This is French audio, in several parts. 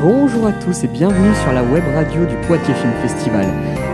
Bonjour à tous et bienvenue sur la web radio du Poitiers Film Festival.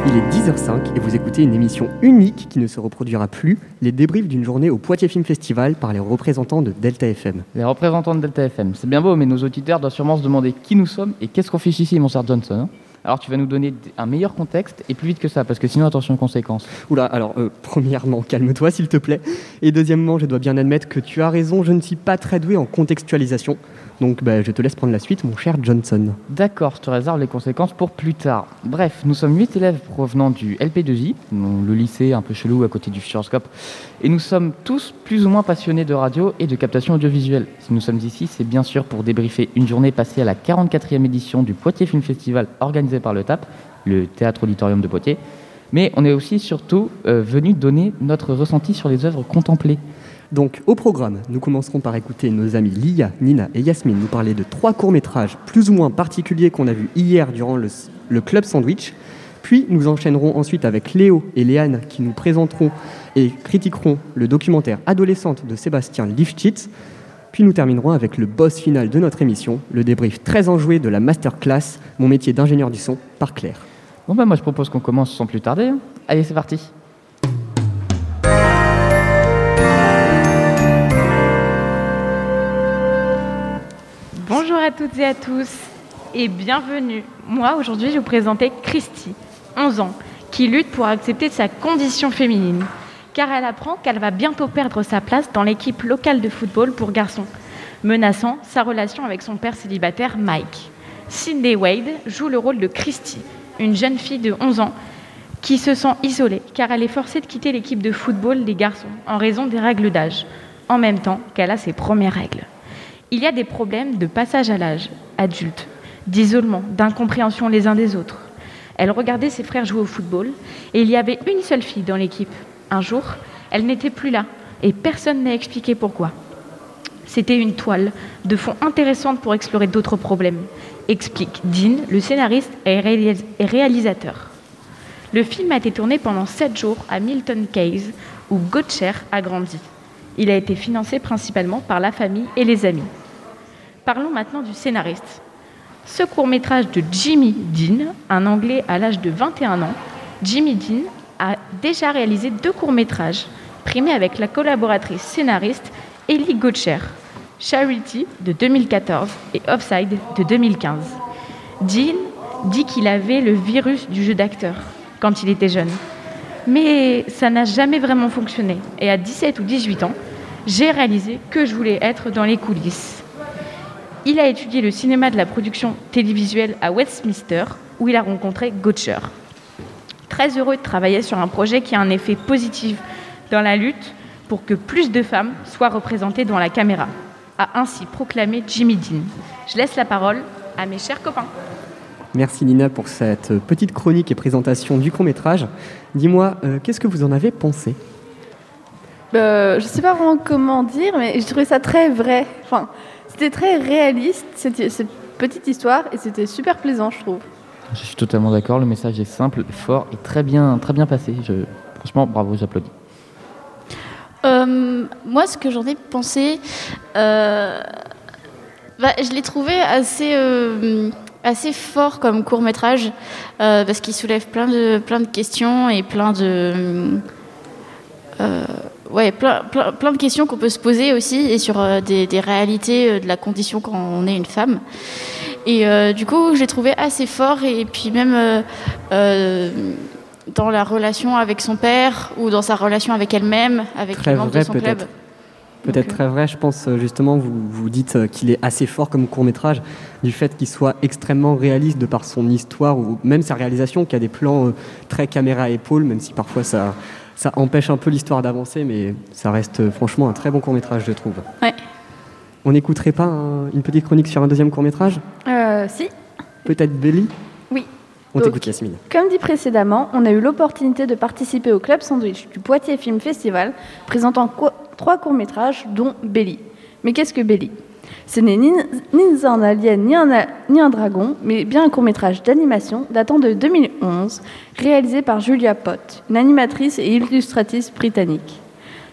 Il est 10h05 et vous écoutez une émission unique qui ne se reproduira plus, les débriefs d'une journée au Poitiers Film Festival par les représentants de Delta FM. Les représentants de Delta FM, c'est bien beau, mais nos auditeurs doivent sûrement se demander qui nous sommes et qu'est-ce qu'on fiche ici, mon cher Johnson. hein Alors tu vas nous donner un meilleur contexte et plus vite que ça, parce que sinon attention aux conséquences. Oula, alors euh, premièrement, calme-toi s'il te plaît. Et deuxièmement, je dois bien admettre que tu as raison, je ne suis pas très doué en contextualisation. Donc bah, je te laisse prendre la suite, mon cher Johnson. D'accord, je te réserve les conséquences pour plus tard. Bref, nous sommes 8 élèves provenant du LP2I, donc le lycée un peu chelou à côté du Futuroscope, et nous sommes tous plus ou moins passionnés de radio et de captation audiovisuelle. Si nous sommes ici, c'est bien sûr pour débriefer une journée passée à la 44e édition du Poitiers Film Festival organisé par le TAP, le Théâtre Auditorium de Poitiers, mais on est aussi surtout euh, venu donner notre ressenti sur les œuvres contemplées. Donc au programme, nous commencerons par écouter nos amis Lia, Nina et Yasmine nous parler de trois courts-métrages plus ou moins particuliers qu'on a vus hier durant le, Club Sandwich. Puis nous enchaînerons ensuite avec Léo et Léane qui nous présenteront et critiqueront le documentaire Adolescente de Sébastien Lifshitz. Puis nous terminerons avec le boss final de notre émission, le débrief très enjoué de la masterclass Mon métier d'ingénieur du son par Claire. Bon bah moi je propose qu'on commence sans plus tarder. Allez, c'est parti. À toutes et à tous et bienvenue. Moi, aujourd'hui, je vous présenter Christy, 11 ans, qui lutte pour accepter sa condition féminine, car elle apprend qu'elle va bientôt perdre sa place dans l'équipe locale de football pour garçons, menaçant sa relation avec son père célibataire Mike. Cindy Wade joue le rôle de Christy, une jeune fille de 11 ans qui se sent isolée car elle est forcée de quitter l'équipe de football des garçons en raison des règles d'âge, en même temps qu'elle a ses premières règles. Il y a des problèmes de passage à l'âge adulte, d'isolement, d'incompréhension les uns des autres. Elle regardait ses frères jouer au football et il y avait une seule fille dans l'équipe. Un jour, elle n'était plus là et personne n'a expliqué pourquoi. C'était une toile de fond intéressante pour explorer d'autres problèmes, explique Dean, le scénariste et réalis- et réalisateur. Le film a été tourné pendant sept jours à Milton Keynes, où Gottcher a grandi. Il a été financé principalement par la famille et les amis. Parlons maintenant du scénariste. Ce court-métrage de Jimmy Dean, un Anglais à l'âge de 21 ans, Jimmy Dean a déjà réalisé deux courts-métrages, primés avec la collaboratrice scénariste Ellie Gottcher, Charity de 2014 et Offside de 2015. Dean dit qu'il avait le virus du jeu d'acteur quand il était jeune. Mais ça n'a jamais vraiment fonctionné. Et à 17 ou 18 ans, j'ai réalisé que je voulais être dans les coulisses. Il a étudié le cinéma de la production télévisuelle à Westminster, où il a rencontré Gottcher. Très heureux de travailler sur un projet qui a un effet positif dans la lutte pour que plus de femmes soient représentées dans la caméra, a ainsi proclamé Jimmy Dean. Je laisse la parole à mes chers copains. Merci Nina pour cette petite chronique et présentation du court-métrage. Dis-moi, euh, qu'est-ce que vous en avez pensé? Euh, je sais pas vraiment comment dire, mais j'ai trouvé ça très vrai. Enfin, c'était très réaliste, cette, cette petite histoire, et c'était super plaisant, je trouve. Je suis totalement d'accord, le message est simple, fort et très bien, très bien passé. Je... Franchement, bravo, j'applaudis. Euh, moi, ce que j'en ai pensé, euh, bah, je l'ai trouvé assez, euh, assez fort comme court métrage euh, parce qu'il soulève plein de, plein de questions et plein de, euh, ouais, plein, plein, plein de questions qu'on peut se poser aussi et sur euh, des, des réalités euh, de la condition quand on est une femme. Et euh, du coup, je l'ai trouvé assez fort et puis même euh, euh, dans la relation avec son père ou dans sa relation avec elle-même, avec Très les membres vrai, de son club. peut-être. Peut-être Donc, euh, très vrai, je pense justement, vous, vous dites qu'il est assez fort comme court-métrage, du fait qu'il soit extrêmement réaliste de par son histoire ou même sa réalisation, qui a des plans très caméra à épaule, même si parfois ça, ça empêche un peu l'histoire d'avancer, mais ça reste euh, franchement un très bon court-métrage, je trouve. Ouais. On n'écouterait pas un- une petite chronique sur un deuxième court-métrage? Euh, si, Peut-être Belly Oui. On t'écoute Yasmine. Comme dit précédemment, on a eu l'opportunité de participer au Club Sandwich du Poitiers Film Festival, présentant trois courts-métrages, dont Belly. Mais qu'est-ce que Belly Ce n'est ni, un alien ni un, a- ni un dragon, mais bien un court-métrage d'animation datant de 2011, réalisé par Julia Pott, une animatrice et illustratrice britannique.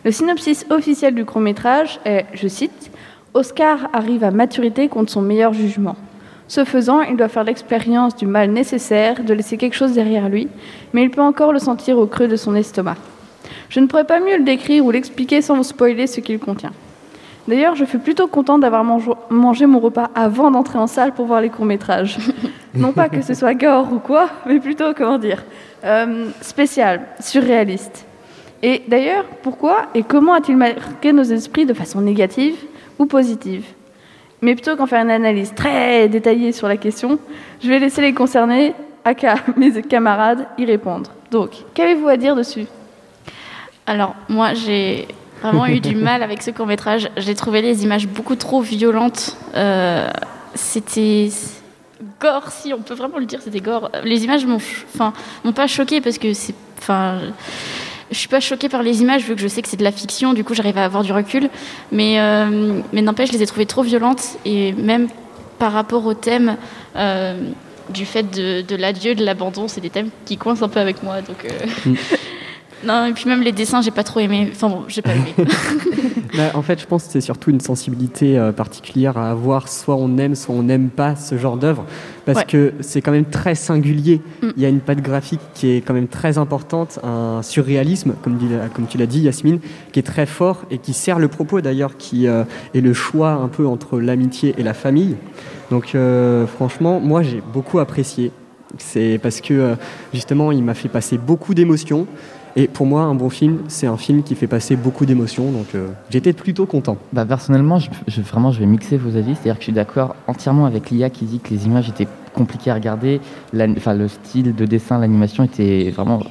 Le synopsis officiel du court-métrage est, je cite, Oscar arrive à maturité contre son meilleur jugement. Ce faisant, il doit faire l'expérience du mal nécessaire de laisser quelque chose derrière lui, mais il peut encore le sentir au creux de son estomac. Je ne pourrais pas mieux le décrire ou l'expliquer sans vous spoiler ce qu'il contient. D'ailleurs, je fus plutôt contente d'avoir mangé mon repas avant d'entrer en salle pour voir les courts-métrages. non pas que ce soit gore ou quoi, mais plutôt, comment dire, euh, spécial, surréaliste. Et d'ailleurs, pourquoi et comment a-t-il marqué nos esprits de façon négative ou positive? Mais plutôt qu'en faire une analyse très détaillée sur la question, je vais laisser les concernés, aka mes camarades, y répondre. Donc, qu'avez-vous à dire dessus? Alors, moi, j'ai vraiment eu du mal avec ce court-métrage. J'ai trouvé les images beaucoup trop violentes. Euh, c'était gore, si on peut vraiment le dire, c'était gore. Les images m'ont enfin, m'ont pas choqué parce que c'est. Enfin, je suis pas choquée par les images vu que je sais que c'est de la fiction, du coup j'arrive à avoir du recul. Mais, euh, mais n'empêche, je les ai trouvées trop violentes et même par rapport au thème. euh, du fait de, de l'adieu, de l'abandon, c'est des thèmes qui coincent un peu avec moi. Donc, euh, non, et puis même les dessins, j'ai pas trop aimé. Enfin bon, j'ai pas aimé. Bah, en fait, je pense que c'est surtout une sensibilité euh, particulière à avoir. Soit on aime, soit on n'aime pas ce genre d'œuvre. Parce Ouais. que c'est quand même très singulier. Mm. Il y a une patte graphique qui est quand même très importante, un surréalisme, comme, dit- comme tu l'as dit, Yasmine, qui est très fort et qui sert le propos d'ailleurs, qui euh, est le choix un peu entre l'amitié et la famille. Donc, euh, franchement, moi, j'ai beaucoup apprécié. C'est parce que, justement, il m'a fait passer beaucoup d'émotions. Et pour moi, un bon film, c'est un film qui fait passer beaucoup d'émotions. Donc, euh, j'étais plutôt content. Bah, personnellement, vraiment, je vais mixer vos avis. C'est-à-dire que je suis d'accord entièrement avec Lia qui dit que les images étaient compliquées à regarder. Enfin, le style de dessin, l'animation était vraiment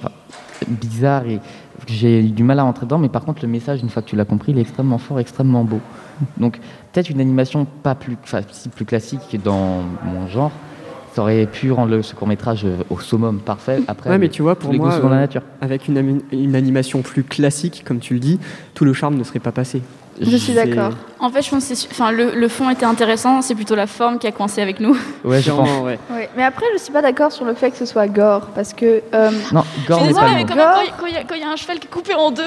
bizarre et j'ai eu du mal à rentrer dedans. Mais par contre, le message, une fois que tu l'as compris, il est extrêmement fort, extrêmement beau. Donc, peut-être une animation pas plus, plus classique dans mon genre. Ça aurait pu rendre le- ce court-métrage euh, au summum parfait. Après, Ouais, mais tu vois, pour moi, la euh, nature. avec une, une animation plus classique, comme tu le dis, tout le charme ne serait pas passé. Je suis d'accord. en fait, je pense que enfin, le, le fond était intéressant, c'est plutôt la forme qui a coincé avec nous. Ouais, je pense. Ouais. Mais après, je suis pas d'accord sur le fait que ce soit gore, parce que euh, Non, gore n'est pas mais mot. quand, il- y a- y, un cheval qui est coupé en deux,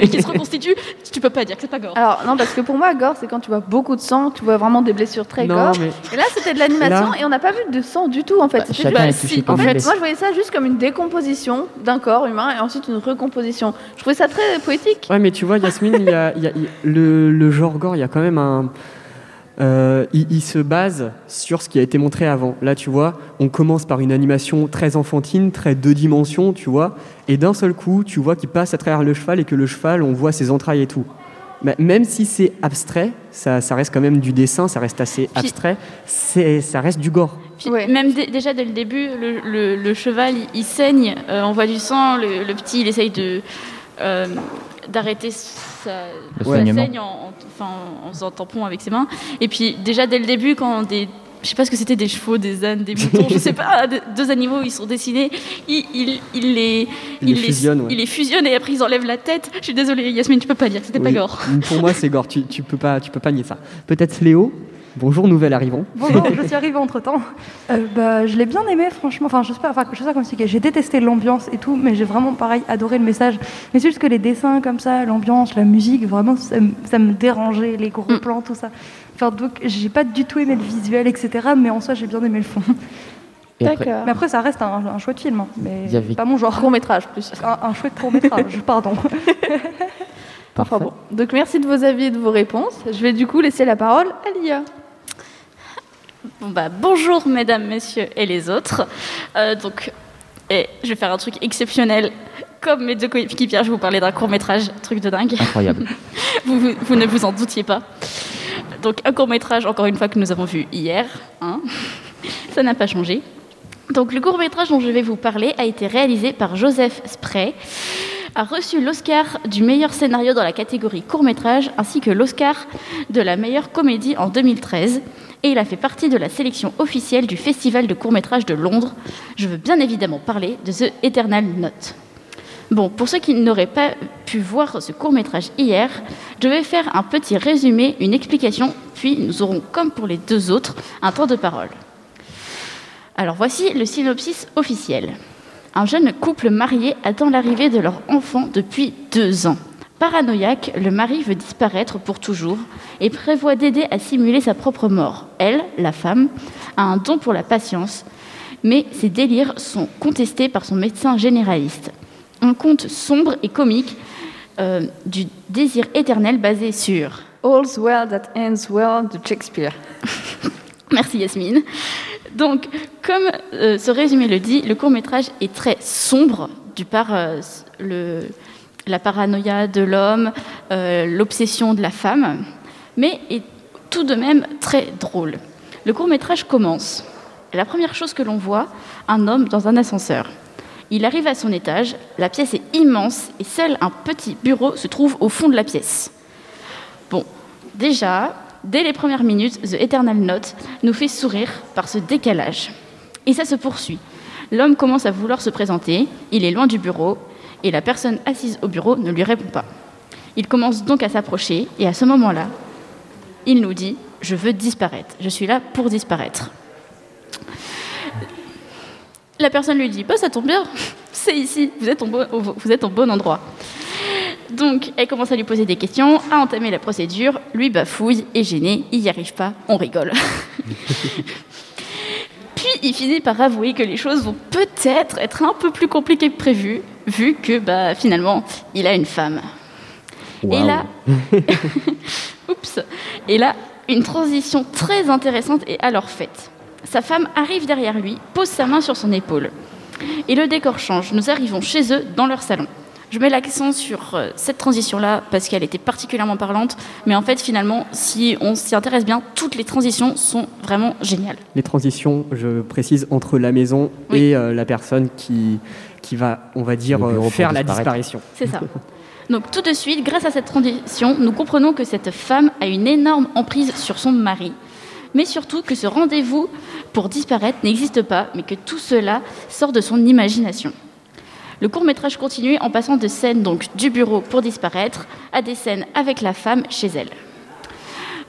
et qui se reconstitue, tu peux pas dire que c'est pas gore. alors non, parce que pour moi, gore, c'est quand tu vois beaucoup de sang, tu vois vraiment des blessures très Non, gore. mais Et là, c'était de l'animation Là- et on n'a pas vu de sang du tout en fait. Bah, C'était chacun juste- est touché si, par En fait, moi je voyais ça juste comme une décomposition d'un corps humain et ensuite une recomposition. Je trouvais ça très poétique. Ouais, mais tu vois, Yasmine, il y a, y le, le genre gore, il y a quand même un. euh, il, il se base sur ce qui a été montré avant. Là, tu vois, on commence par une animation très enfantine, très deux dimensions, tu vois, et d'un seul coup, tu vois qu'il passe à travers le cheval et que le cheval, on voit ses entrailles et tout. Mais même si c'est abstrait, ça, ça reste quand même du dessin, ça reste assez abstrait, c'est, ça reste du gore. Puis, Ouais. Même dé- déjà dès le début, le, le- le cheval il, il saigne, euh, on voit du sang, le, le petit il essaye de euh, d'arrêter sa saignement. saigne en, en- enfin, en faisant tampon avec ses mains. Et puis déjà dès le début, quand des je sais pas ce que c'était des chevaux, des ânes, des moutons, je sais pas, de- deux animaux ils sont dessinés, il, il, il les Il les fusionne, ouais. il les fusionne et après ils enlèvent la tête. Je suis désolée Yasmine, tu peux pas dire c'était pas Oui. gore. Pour moi, c'est gore, tu, tu, peux pas, tu peux pas nier ça. Peut-être Léo? Bonjour, nouvel arrivant. Bonjour, je suis arrivée entre temps. bah, je l'ai bien aimé, franchement. Enfin, je sais pas, enfin, je sais pas comment expliquer. J'ai détesté l'ambiance et tout, mais j'ai vraiment, pareil, adoré le message. Mais c'est juste que les dessins comme ça, l'ambiance, la musique, vraiment, ça, me- ça me dérangeait, les gros Mm. plans, tout ça. Enfin, donc, j'ai pas du tout aimé le visuel, etc. Mais en soi, j'ai bien aimé le fond. Après, D'accord. Mais après, ça reste un, un chouette film, hein, mais Il y avait- pas mon genre. Court métrage plus. Un, un chouette court métrage, pardon. Enfin parfait. bon. Donc merci de vos avis et de vos réponses. Je vais du coup laisser la parole à Lia. Bon bah, bonjour mesdames, messieurs et les autres. Euh, donc, et je vais faire un truc exceptionnel. Comme mes deux coéquipières, je vais vous parler d'un court métrage, truc de dingue. incroyable. Vous, vous- vous ne vous en doutiez pas. Donc un court métrage, encore une fois, que nous avons vu hier. hein. Ça n'a pas changé. Donc le court métrage dont je vais vous parler a été réalisé par Joseph Spray, a reçu l'Oscar du meilleur scénario dans la catégorie court métrage ainsi que l'Oscar de la meilleure comédie en 2013 et il a fait partie de la sélection officielle du Festival de court métrage de Londres. Je veux bien évidemment parler de The Eternal Note. Bon, pour ceux qui n'auraient pas pu voir ce court métrage hier, je vais faire un petit résumé, une explication, puis nous aurons, comme pour les deux autres, un temps de parole. Alors voici le synopsis officiel. Un jeune couple marié attend l'arrivée de leur enfant depuis deux ans. Paranoïaque, le mari veut disparaître pour toujours et prévoit d'aider à simuler sa propre mort. Elle, la femme, a un don pour la patience, mais ses délires sont contestés par son médecin généraliste. Un conte sombre et comique euh, du désir éternel basé sur All's well that ends well de Shakespeare. Merci Yasmine. Donc, comme euh, ce résumé le dit, le court métrage est très sombre, du par euh, le, la paranoïa de l'homme, euh, l'obsession de la femme, mais est tout de même très drôle. Le court métrage commence. La première chose que l'on voit, un homme dans un ascenseur. Il arrive à son étage, la pièce est immense et seul un petit bureau se trouve au fond de la pièce. Bon, déjà, dès les premières minutes, The Eternal Note nous fait sourire par ce décalage. Et ça se poursuit. L'homme commence à vouloir se présenter, il est loin du bureau, et la personne assise au bureau ne lui répond pas. Il commence donc à s'approcher, et à ce moment-là, il nous dit Je veux disparaître, je suis là pour disparaître. La personne lui dit bah, Ça tombe bien, c'est ici, vous êtes, au bon endroit. Donc, elle commence à lui poser des questions, à entamer la procédure. Lui bafouille, est gêné, il n'y arrive pas, on rigole. Puis, il finit par avouer que les choses vont peut-être être un peu plus compliquées que prévu, vu que bah, finalement, il a une femme. Et là, oups, et là, une transition très intéressante est alors faite. Sa femme arrive derrière lui, pose sa main sur son épaule. Et le décor change. Nous arrivons chez eux, dans leur salon. Je mets l'accent sur euh, cette transition-là parce qu'elle était particulièrement parlante, mais en fait, finalement, si on s'y intéresse bien, toutes les transitions sont vraiment géniales. Les transitions, je précise, entre la maison Oui. et euh, la personne qui, qui va, on va dire, euh, faire la disparition. C'est ça. Donc tout de suite, grâce à cette transition, nous comprenons que cette femme a une énorme emprise sur son mari, mais surtout que ce rendez-vous pour disparaître n'existe pas, mais que tout cela sort de son imagination. Le court métrage continue en passant de scènes donc du bureau pour disparaître à des scènes avec la femme chez elle.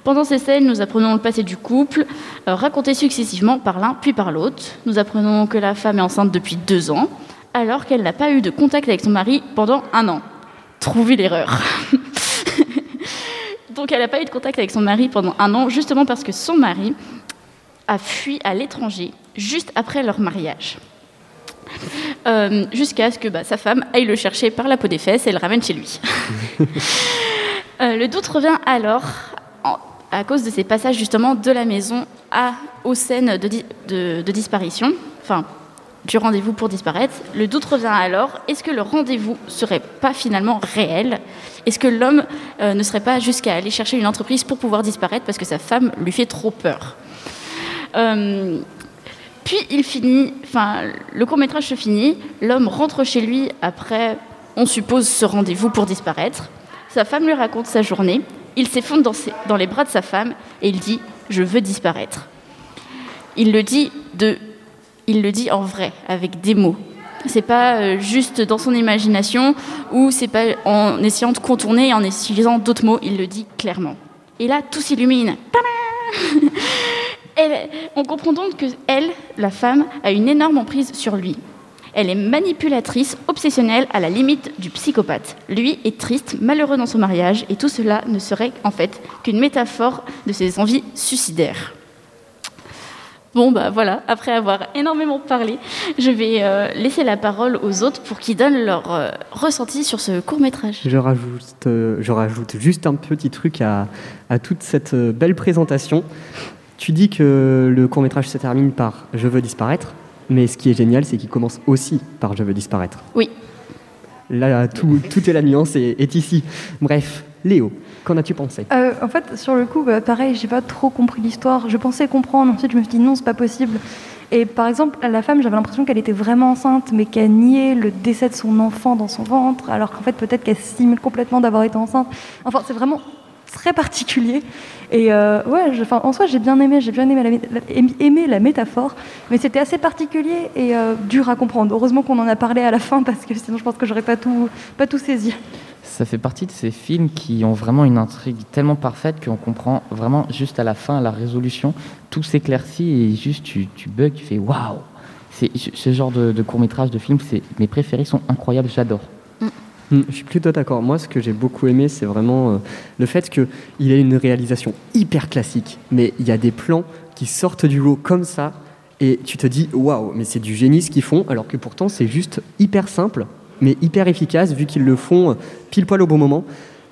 Pendant ces scènes, nous apprenons le passé du couple, euh, raconté successivement par l'un puis par l'autre. Nous apprenons que la femme est enceinte depuis deux ans, alors qu'elle n'a pas eu de contact avec son mari pendant un an. Trouvez l'erreur. Donc elle n'a pas eu de contact avec son mari pendant un an, justement parce que son mari a fui à l'étranger juste après leur mariage. Euh, Jusqu'à ce que bah, sa femme aille le chercher par la peau des fesses et le ramène chez lui. Euh, le doute revient alors à cause de ces passages justement de la maison à, aux scènes de- de disparition, enfin du rendez-vous pour disparaître. Le doute revient alors, est-ce que le rendez-vous serait pas finalement réel? Est-ce que l'homme euh, ne serait pas jusqu'à aller chercher une entreprise pour pouvoir disparaître parce que sa femme lui fait trop peur? Euh, Puis il finit, enfin le court métrage se finit, l'homme rentre chez lui après, on suppose, ce rendez-vous pour disparaître. Sa femme lui raconte sa journée. Il s'effondre dans, les bras de sa femme et il dit Je veux disparaître. Il le dit, de, il le dit en vrai, avec des mots. C'est pas euh, juste dans son imagination ou c'est pas en essayant de contourner et en utilisant d'autres mots. Il le dit clairement. Et là, tout s'illumine. On comprend donc que elle, la femme, a une énorme emprise sur lui. Elle est manipulatrice, obsessionnelle, à la limite du psychopathe. Lui est triste, malheureux dans son mariage, et tout cela ne serait en fait qu'une métaphore de ses envies suicidaires. Bon, bah voilà, après avoir énormément parlé, je vais euh, laisser la parole aux autres pour qu'ils donnent leur euh, ressenti sur ce court métrage. Je rajoute, euh, je rajoute juste un petit truc à, à toute cette belle présentation. Tu dis que le court métrage se termine par Je veux disparaître, mais ce qui est génial, c'est qu'il commence aussi par Je veux disparaître. Oui. Là, tout, tout est la nuance est, est ici. Bref, Léo, qu'en as-tu pensé? Euh, en fait, sur le coup, bah, pareil, j'ai pas trop compris l'histoire. Je pensais comprendre, ensuite je me suis dit non, c'est pas possible. Et par exemple, la femme, j'avais l'impression qu'elle était vraiment enceinte, mais qu'elle niait le décès de son enfant dans son ventre, alors qu'en fait, peut-être qu'elle simule complètement d'avoir été enceinte. Enfin, c'est vraiment très particulier. Et euh, ouais, en soi, j'ai bien aimé, j'ai bien aimé la, mé- la- aimé la métaphore, mais c'était assez particulier et euh, dur à comprendre. Heureusement qu'on en a parlé à la fin parce que sinon, je pense que j'aurais pas tout, pas tout saisi. Ça fait partie de ces films qui ont vraiment une intrigue tellement parfaite qu'on comprend vraiment juste à la fin, à la résolution, tout s'éclaircit et juste tu, tu bugs, tu fais waouh C'est Ce genre de, de court-métrage, de film, c'est mes préférés sont incroyables, j'adore. Mm, Je suis plutôt d'accord. Moi, ce que j'ai beaucoup aimé, c'est vraiment euh, le fait qu'il ait une réalisation hyper classique, mais il y a des plans qui sortent du lot comme ça, et tu te dis waouh, mais c'est du génie ce qu'ils font, alors que pourtant c'est juste hyper simple, mais hyper efficace vu qu'ils le font euh, pile poil au bon moment.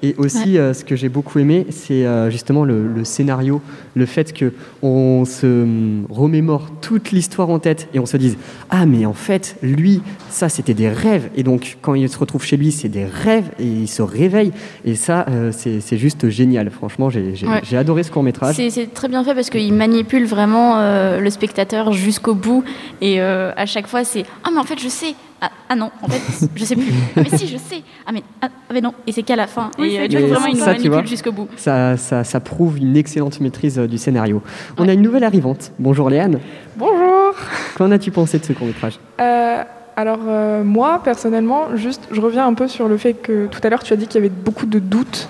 Et aussi, euh, ce que j'ai beaucoup aimé, c'est euh, justement le, le scénario, le fait que on se hum, remémore toute l'histoire en tête et on se dise ah mais en fait lui ça c'était des rêves et donc quand il se retrouve chez lui c'est des rêves et il se réveille et ça euh, c'est juste génial. Franchement j'ai Ouais. adoré ce court métrage. C'est très bien fait parce qu'il manipule vraiment le spectateur jusqu'au bout. Et à chaque fois, c'est Ah, mais en fait, je sais. Ah, ah non, en fait, je sais plus. Ah, mais si, je sais. Ah, mais, ah, ah, mais non. Et c'est qu'à la fin. Oui, et euh, du coup, vraiment, il nous ça, tu vois. manipule jusqu'au bout. Ça, ça, ça prouve une excellente maîtrise euh, du scénario. On a une nouvelle arrivante. Bonjour Léane. Bonjour. Qu'en as-tu pensé de ce court métrage Euh, alors euh, moi personnellement, juste, je reviens un peu sur le fait que tout à l'heure tu as dit qu'il y avait beaucoup de doutes.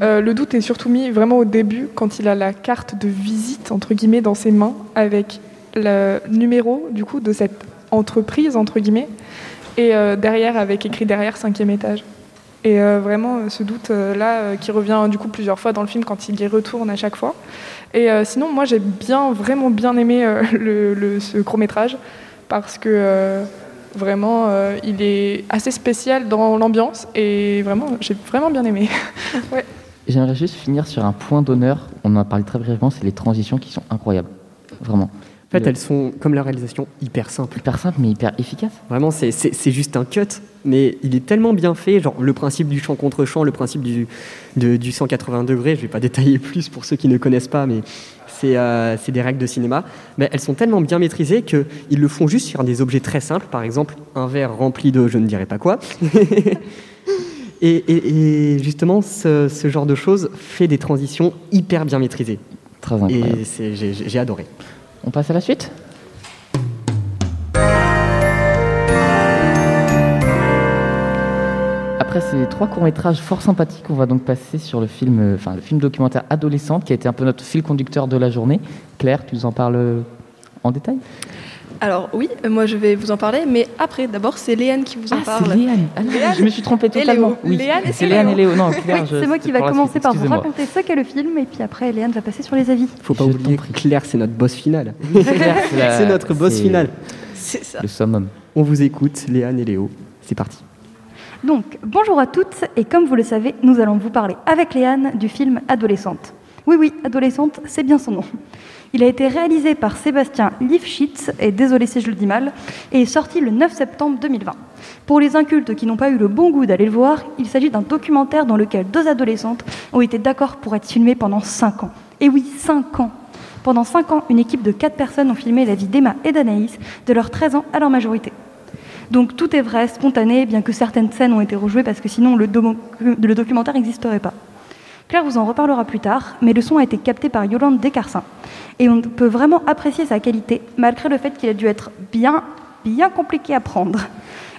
Euh, le doute est surtout mis vraiment au début quand il a la carte de visite entre guillemets dans ses mains avec le numéro du coup de cette entreprise entre guillemets et euh, derrière avec écrit derrière cinquième étage. Et euh, vraiment euh, ce doute là euh, qui revient du coup plusieurs fois dans le film quand il y retourne à chaque fois. Et sinon moi j'ai bien vraiment bien aimé ce court métrage parce que vraiment il est assez spécial dans l'ambiance et vraiment j'ai vraiment bien aimé. J'aimerais juste finir sur un point d'honneur, on en a parlé très brièvement, c'est les transitions qui sont incroyables. Vraiment. En fait, elles sont comme la réalisation hyper simple. Hyper simple mais hyper efficace. Vraiment, c'est- juste un cut, mais il est tellement bien fait. Genre le principe du champ contre champ, le principe du, de- du 180 degrés. Je vais pas détailler plus pour ceux qui ne connaissent pas, mais c'est euh, c'est des règles de cinéma. Mais elles sont tellement bien maîtrisées que ils le font juste sur des objets très simples. Par exemple, un verre rempli de je ne dirais pas quoi. et, et- et justement, ce, ce genre de choses fait des transitions hyper bien maîtrisées. Très incroyable. Et j'ai adoré. On passe à la suite Après ces trois courts-métrages fort sympathiques, on va donc passer sur le film, euh, enfin, le film documentaire Adolescente, qui a été un peu notre fil conducteur de la journée. Claire, tu nous en parles en détail? Alors oui, moi je vais vous en parler, mais après, d'abord c'est Léane qui vous en Ah, parle. c'est Léane. Ah Léane Je me suis trompée totalement. Oui, c'est Léane et Léo. Non, Claire, Oui, je- c'est moi qui va commencer par vous raconter ce qu'est le film et puis après Léane va passer sur les avis. Faut pas Je oublier t'en prie. que Claire, c'est notre boss final. C'est notre boss c'est final. C'est ça. Le summum. On vous écoute, Léane et Léo. C'est parti. Donc, bonjour à toutes, et comme vous le savez, nous allons vous parler avec Léane du film Adolescente. Oui, oui, Adolescente, c'est bien son nom. Il a été réalisé par Sébastien Lifshitz, et désolé si je le dis mal, et est sorti le 9 septembre 2020. Pour les incultes qui n'ont pas eu le bon goût d'aller le voir, il s'agit d'un documentaire dans lequel deux adolescentes ont été d'accord pour être filmées pendant 5 ans. Et oui, 5 ans Pendant 5 ans, une équipe de 4 personnes ont filmé la vie d'Emma et d'Anaïs, de leurs 13 ans à leur majorité. Donc tout est vrai, spontané, bien que certaines scènes ont été rejouées parce que sinon le, documentaire n'existerait pas. Claire vous en reparlera plus tard, mais le son a été capté par Yolande Descarsin. Et on peut vraiment apprécier sa qualité, malgré le fait qu'il a dû être bien, bien compliqué à prendre.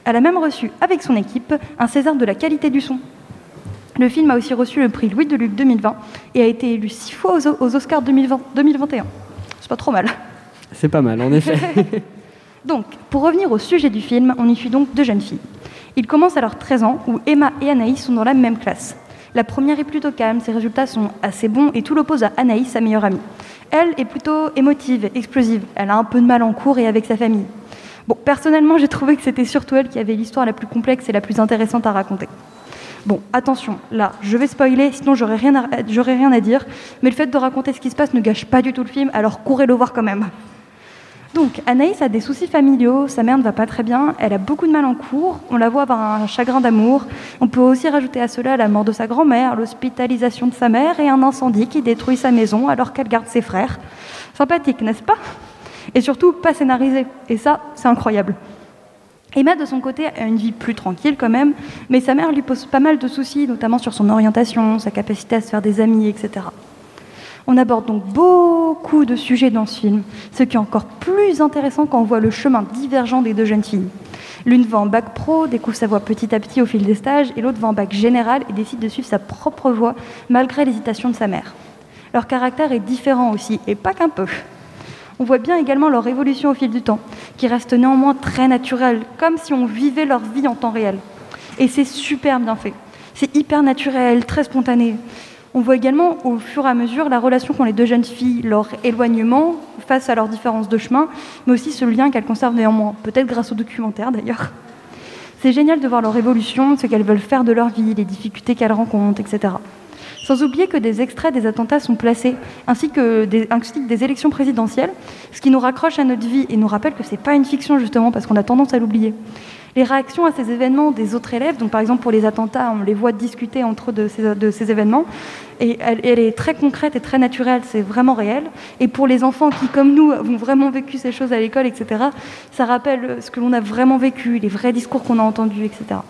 Elle a même reçu, avec son équipe, un César de la qualité du son. Le film a aussi reçu le prix Louis Deluc 2020 et a été élu six fois aux, Oscars 2020 2021. C'est pas trop mal. C'est pas mal, en effet. Donc, pour revenir au sujet du film, on y suit donc deux jeunes filles. Il commence à leurs 13 ans, où Emma et Anaïs sont dans la même classe. La première est plutôt calme, ses résultats sont assez bons, et tout l'oppose à Anaïs, sa meilleure amie. Elle est plutôt émotive, explosive. Elle a un peu de mal en cours et avec sa famille. Bon, personnellement, j'ai trouvé que c'était surtout elle qui avait l'histoire la plus complexe et la plus intéressante à raconter. Bon, attention, là, je vais spoiler, sinon j'aurais rien, à- rien à dire, mais le fait de raconter ce qui se passe ne gâche pas du tout le film, alors courez le voir quand même. Donc, Anaïs a des soucis familiaux, sa mère ne va pas très bien, elle a beaucoup de mal en cours, on la voit avoir un chagrin d'amour. On peut aussi rajouter à cela la mort de sa grand-mère, l'hospitalisation de sa mère et un incendie qui détruit sa maison alors qu'elle garde ses frères. Sympathique, n'est-ce pas? Et surtout, pas scénarisé. Et ça, c'est incroyable. Emma, de son côté, a une vie plus tranquille quand même, mais sa mère lui pose pas mal de soucis, notamment sur son orientation, sa capacité à se faire des amis, etc. On aborde donc beaucoup de sujets dans ce film, ce qui est encore plus intéressant quand on voit le chemin divergent des deux jeunes filles. L'une va en bac pro, découvre sa voie petit à petit au fil des stages, et l'autre va en bac général et décide de suivre sa propre voie malgré l'hésitation de sa mère. Leur caractère est différent aussi, et pas qu'un peu. On voit bien également leur évolution au fil du temps, qui reste néanmoins très naturelle, comme si on vivait leur vie en temps réel. Et c'est super bien fait. C'est hyper naturel, très spontané. On voit également au fur et à mesure la relation qu'ont les deux jeunes filles, leur éloignement face à leurs différences de chemin, mais aussi ce lien qu'elles conservent néanmoins, peut-être grâce au documentaire d'ailleurs. C'est génial de voir leur évolution, ce qu'elles veulent faire de leur vie, les difficultés qu'elles rencontrent, etc. Sans oublier que des extraits des attentats sont placés, ainsi que des, ainsi des élections présidentielles, ce qui nous raccroche à notre vie et nous rappelle que ce n'est pas une fiction justement parce qu'on a tendance à l'oublier. Les réactions à ces événements des autres élèves, donc par exemple pour les attentats, on les voit discuter entre eux de ces, événements, et elle, elle est très concrète et très naturelle, c'est vraiment réel. Et pour les enfants qui, comme nous, ont vraiment vécu ces choses à l'école, etc., ça rappelle ce que l'on a vraiment vécu, les vrais discours qu'on a entendus, etc.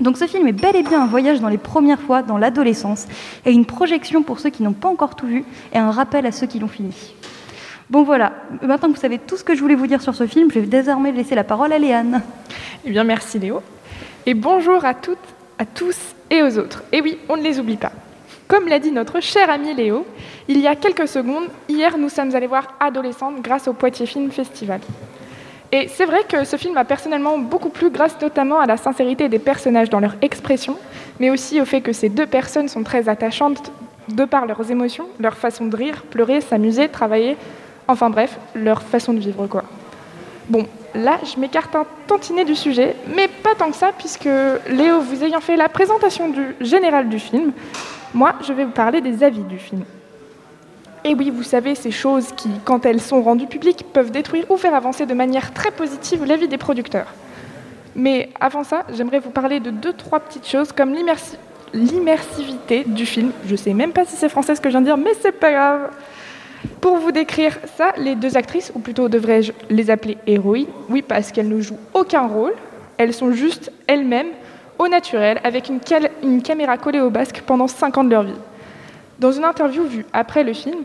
Donc ce film est bel et bien un voyage dans les premières fois, dans l'adolescence, et une projection pour ceux qui n'ont pas encore tout vu, et un rappel à ceux qui l'ont fini. Bon voilà, maintenant que vous savez tout ce que je voulais vous dire sur ce film, je vais désormais laisser la parole à Léane. Eh bien, merci Léo. Et bonjour à toutes, à tous et aux autres. Et oui, on ne les oublie pas. Comme l'a dit notre cher ami Léo, il y a quelques secondes, hier, nous sommes allés voir Adolescente grâce au Poitiers Film Festival. Et c'est vrai que ce film m'a personnellement beaucoup plu grâce notamment à la sincérité des personnages dans leur expression, mais aussi au fait que ces deux personnes sont très attachantes de par leurs émotions, leur façon de rire, pleurer, s'amuser, travailler, enfin bref, leur façon de vivre quoi. Bon, là, je m'écarte un tantinet du sujet, mais pas tant que ça, puisque Léo, vous ayant fait la présentation du général du film, moi, je vais vous parler des avis du film. Et oui, vous savez, ces choses qui, quand elles sont rendues publiques, peuvent détruire ou faire avancer de manière très positive la vie des producteurs. Mais avant ça, j'aimerais vous parler de deux, trois petites choses comme l'immersi- l'immersivité du film. Je sais même pas si c'est français ce que je viens de dire, mais c'est pas grave. Pour vous décrire ça, les deux actrices, ou plutôt devrais-je les appeler héroïnes, oui, parce qu'elles ne jouent aucun rôle, elles sont juste elles-mêmes, au naturel, avec une, caméra collée au basque pendant 5 ans de leur vie. Dans une interview vue après le film,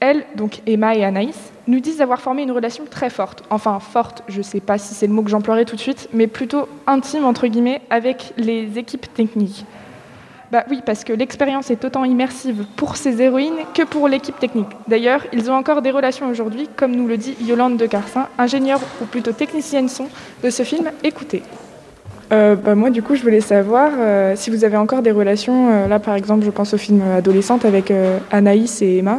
elles, donc Emma et Anaïs, nous disent avoir formé une relation très forte. Enfin, forte, je ne sais pas si c'est le mot que j'emploierai tout de suite, mais plutôt intime, entre guillemets, avec les équipes techniques. Bah oui, parce que l'expérience est autant immersive pour ces héroïnes que pour l'équipe technique. D'ailleurs, ils ont encore des relations aujourd'hui, comme nous le dit Yolande de Carsin, ingénieure ou plutôt technicienne son de ce film. Écoutez. Euh, bah, moi, du coup, je voulais savoir euh, si vous avez encore des relations. euh, là, par exemple, je pense au film Adolescente avec euh, Anaïs et Emma.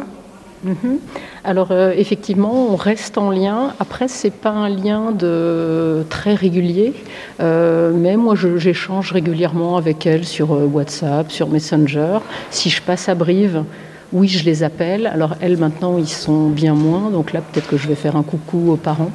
Mhm. Alors euh, effectivement, on reste en lien. Après, c'est pas un lien de très régulier, euh, mais moi j'échange régulièrement avec elles sur euh, WhatsApp, sur Messenger. Si je passe à Brive, oui, je les appelle. Alors elles maintenant, ils sont bien moins, donc là peut-être que je vais faire un coucou aux parents.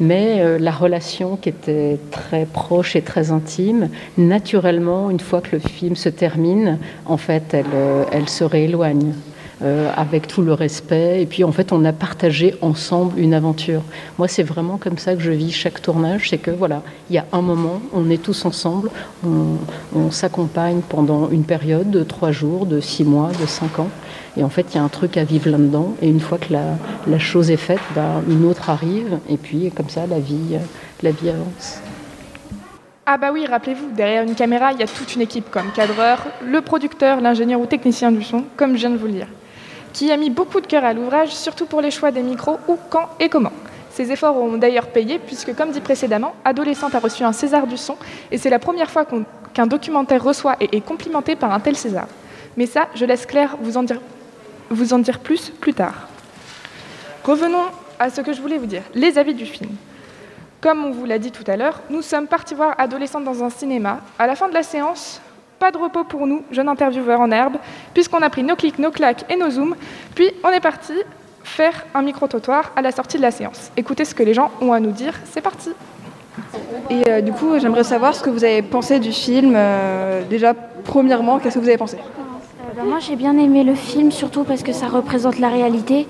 Mais la relation qui était très proche et très intime, naturellement, une fois que le film se termine, en fait, elle, elle se rééloigne euh, avec tout le respect. Et puis en fait, on a partagé ensemble une aventure. Moi, c'est vraiment comme ça que je vis chaque tournage. C'est que voilà, il y a un moment, on est tous ensemble, on, s'accompagne pendant une période de trois jours, de six mois, de cinq ans. Et en fait, il y a un truc à vivre là-dedans. Et une fois que la, chose est faite, ben, une autre arrive. Et puis comme ça, la vie, euh, la vie avance. Ah bah oui, rappelez-vous, derrière une caméra, il y a toute une équipe comme cadreur, le producteur, l'ingénieur ou technicien du son, comme je viens de vous le dire, qui a mis beaucoup de cœur à l'ouvrage, surtout pour les choix des micros, où, quand et comment. Ces efforts ont d'ailleurs payé, puisque comme dit précédemment, Adolescente a reçu un César du son, et c'est la première fois qu'un documentaire reçoit et est complimenté par un tel César. Mais ça, je laisse Claire vous en dire, vous en dire plus plus tard. Revenons à ce que je voulais vous dire, les avis du film. Comme on vous l'a dit tout à l'heure, nous sommes partis voir Adolescente dans un cinéma. À la fin de la séance, pas de repos pour nous, jeunes intervieweurs en herbe, puisqu'on a pris nos clics, nos claques et nos zooms, puis on est parti faire un micro-trottoir à la sortie de la séance. Écoutez ce que les gens ont à nous dire, c'est parti Et euh, du coup, j'aimerais savoir ce que vous avez pensé du film. euh, déjà, premièrement, qu'est-ce que vous avez pensé? Bah, moi j'ai bien aimé le film, surtout parce que ça représente la réalité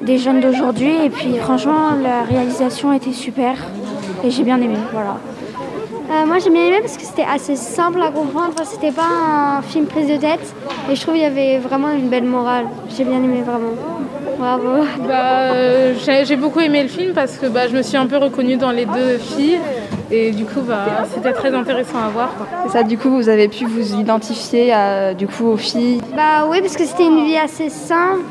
des jeunes d'aujourd'hui. Et puis franchement, la réalisation était super. et j'ai bien aimé. Voilà. Euh, moi j'ai bien aimé parce que c'était assez simple à comprendre, c'était pas un film prise de tête et je trouve qu'il y avait vraiment une belle morale. J'ai bien aimé vraiment. Bravo. Bah, euh, j'ai beaucoup aimé le film parce que bah, je me suis un peu reconnue dans les deux filles et du coup bah, c'était très intéressant à voir. quoi. C'est ça, du coup, vous avez pu vous identifier à, du coup, aux filles. Bah oui, parce que c'était une vie assez simple,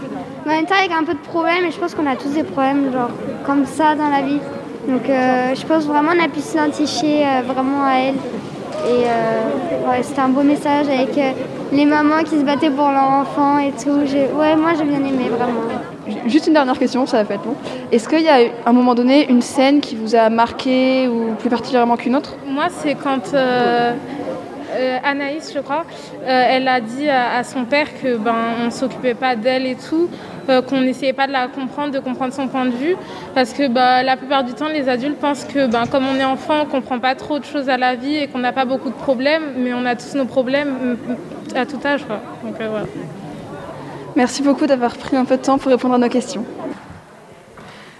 mais en même temps avec un peu de problèmes, et je pense qu'on a tous des problèmes, genre comme ça dans la vie. Donc euh, je pense vraiment qu'on a pu s'identifier euh, vraiment à elle. Et euh, ouais, c'était un beau message avec euh, les mamans qui se battaient pour leur enfant et tout. J'ai- Ouais, moi j'ai bien aimé vraiment. Juste une dernière question, ça va pas être long. Est-ce qu'il y a à un moment donné une scène qui vous a marqué ou plus particulièrement qu'une autre? Moi c'est quand euh, euh, Anaïs je crois, euh, elle a dit à, à son père que ben on s'occupait pas d'elle et tout, euh, qu'on n'essayait pas de la comprendre, de comprendre son point de vue, parce que bah, la plupart du temps les adultes pensent que ben, comme on est enfant on comprend pas trop de choses à la vie et qu'on n'a pas beaucoup de problèmes, mais on a tous nos problèmes mm, à tout âge quoi. Donc euh, voilà. Merci beaucoup d'avoir pris un peu de temps pour répondre à nos questions.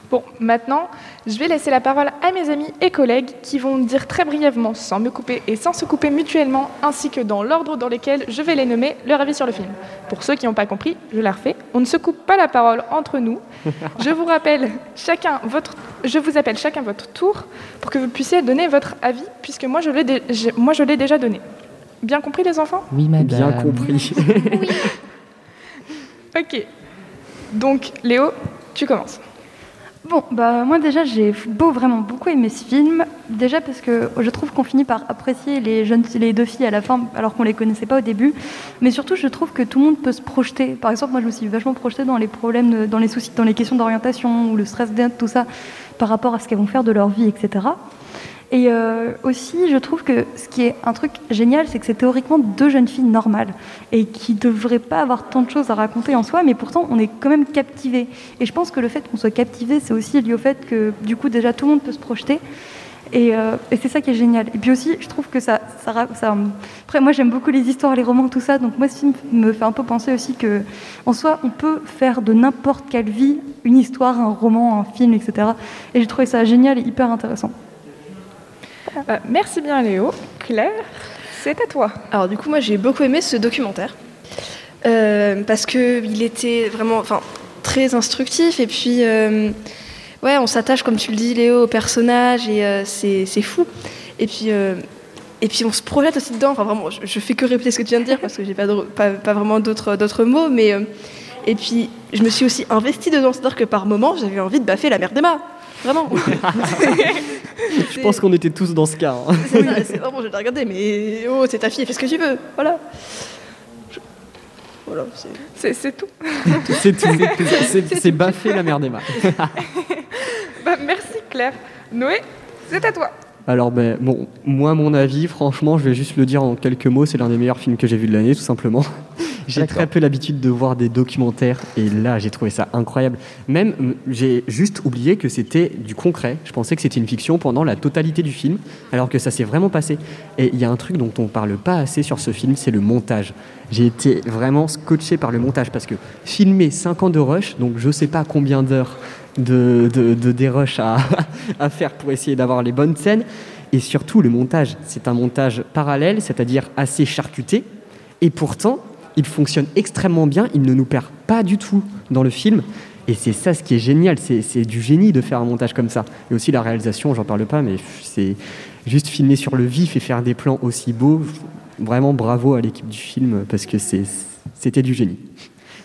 Bon, maintenant, je vais laisser la parole à mes amis et collègues qui vont dire très brièvement, sans me couper et sans se couper mutuellement, ainsi que dans l'ordre dans lequel je vais les nommer, leur avis sur le film. Pour ceux qui n'ont pas compris, je la refais. On ne se coupe pas la parole entre nous. Je vous rappelle chacun votre, je vous appelle chacun votre tour pour que vous puissiez donner votre avis, puisque moi je l'ai, dé- j'ai- moi je l'ai déjà donné. Bien compris les enfants? Oui, madame. Bien compris. Ok. Donc Léo, tu commences. Bon, bah moi déjà j'ai beau vraiment beaucoup aimé ce film. Déjà parce que je trouve qu'on finit par apprécier les jeunes, les deux filles à la fin, alors qu'on les connaissait pas au début. Mais surtout, je trouve que tout le monde peut se projeter. Par exemple, moi je me suis vachement projetée dans les problèmes, dans les soucis, dans les questions d'orientation ou le stress d'aide, tout ça, par rapport à ce qu'elles vont faire de leur vie, etc. Et euh, aussi, je trouve que ce qui est un truc génial, c'est que c'est théoriquement deux jeunes filles normales et qui ne devraient pas avoir tant de choses à raconter en soi, mais pourtant on est quand même captivé. Et je pense que le fait qu'on soit captivé, c'est aussi lié au fait que du coup déjà tout le monde peut se projeter. Et, euh, c'est ça qui est génial. Et puis aussi, je trouve que ça, ça- Après, moi, j'aime beaucoup les histoires, les romans, tout ça. Donc moi, ce film me fait un peu penser aussi que, en soi, on peut faire de n'importe quelle vie une histoire, un roman, un film, etc. Et j'ai trouvé ça génial et hyper intéressant. Euh, merci bien Léo. Claire, c'est à toi. Alors du coup, moi j'ai beaucoup aimé ce documentaire euh, parce que il était vraiment, très instructif et puis euh, ouais, on s'attache comme tu le dis Léo au personnage et c'est c'est fou. Et puis et puis on se projette aussi dedans. Enfin vraiment, je, je fais que répéter ce que tu viens de dire parce que j'ai pas, pas pas vraiment d'autres mots, mais et puis je me suis aussi investie dedans, c'est-à-dire que par moments j'avais envie de baffer la mère d'Emma. Vraiment. Je pense qu'on était tous dans ce cas. hein. C'est ça, c'est vraiment, je vais la regarder, mais oh, c'est ta fille, fais ce que tu veux. Voilà. Je- Voilà, c'est. C'est c'est tout. C'est tout. C'est- baffer la mère d'Emma. Bah, merci Claire. Noé, c'est à toi. Alors, ben, bon, moi, mon avis, franchement, je vais juste le dire en quelques mots, c'est l'un des meilleurs films que j'ai vu de l'année, tout simplement. J'ai très peu l'habitude de voir des documentaires, et là, j'ai trouvé ça incroyable. Même, j'ai juste oublié que c'était du concret. Je pensais que c'était une fiction pendant la totalité du film, alors que ça s'est vraiment passé. Et il y a un truc dont on parle pas assez sur ce film, c'est le montage. J'ai été vraiment scotché par le montage, parce que filmer 5 ans de rush, donc je sais pas combien d'heures de, de, à, à faire pour essayer d'avoir les bonnes scènes. Et surtout, le montage, c'est un montage parallèle, c'est-à-dire assez charcuté. Et pourtant, il fonctionne extrêmement bien, il ne nous perd pas du tout dans le film. Et c'est ça ce qui est génial, c'est du génie de faire un montage comme ça. Et aussi la réalisation, j'en parle pas, mais c'est juste filmer sur le vif et faire des plans aussi beaux. Vraiment bravo à l'équipe du film parce que c'était du génie.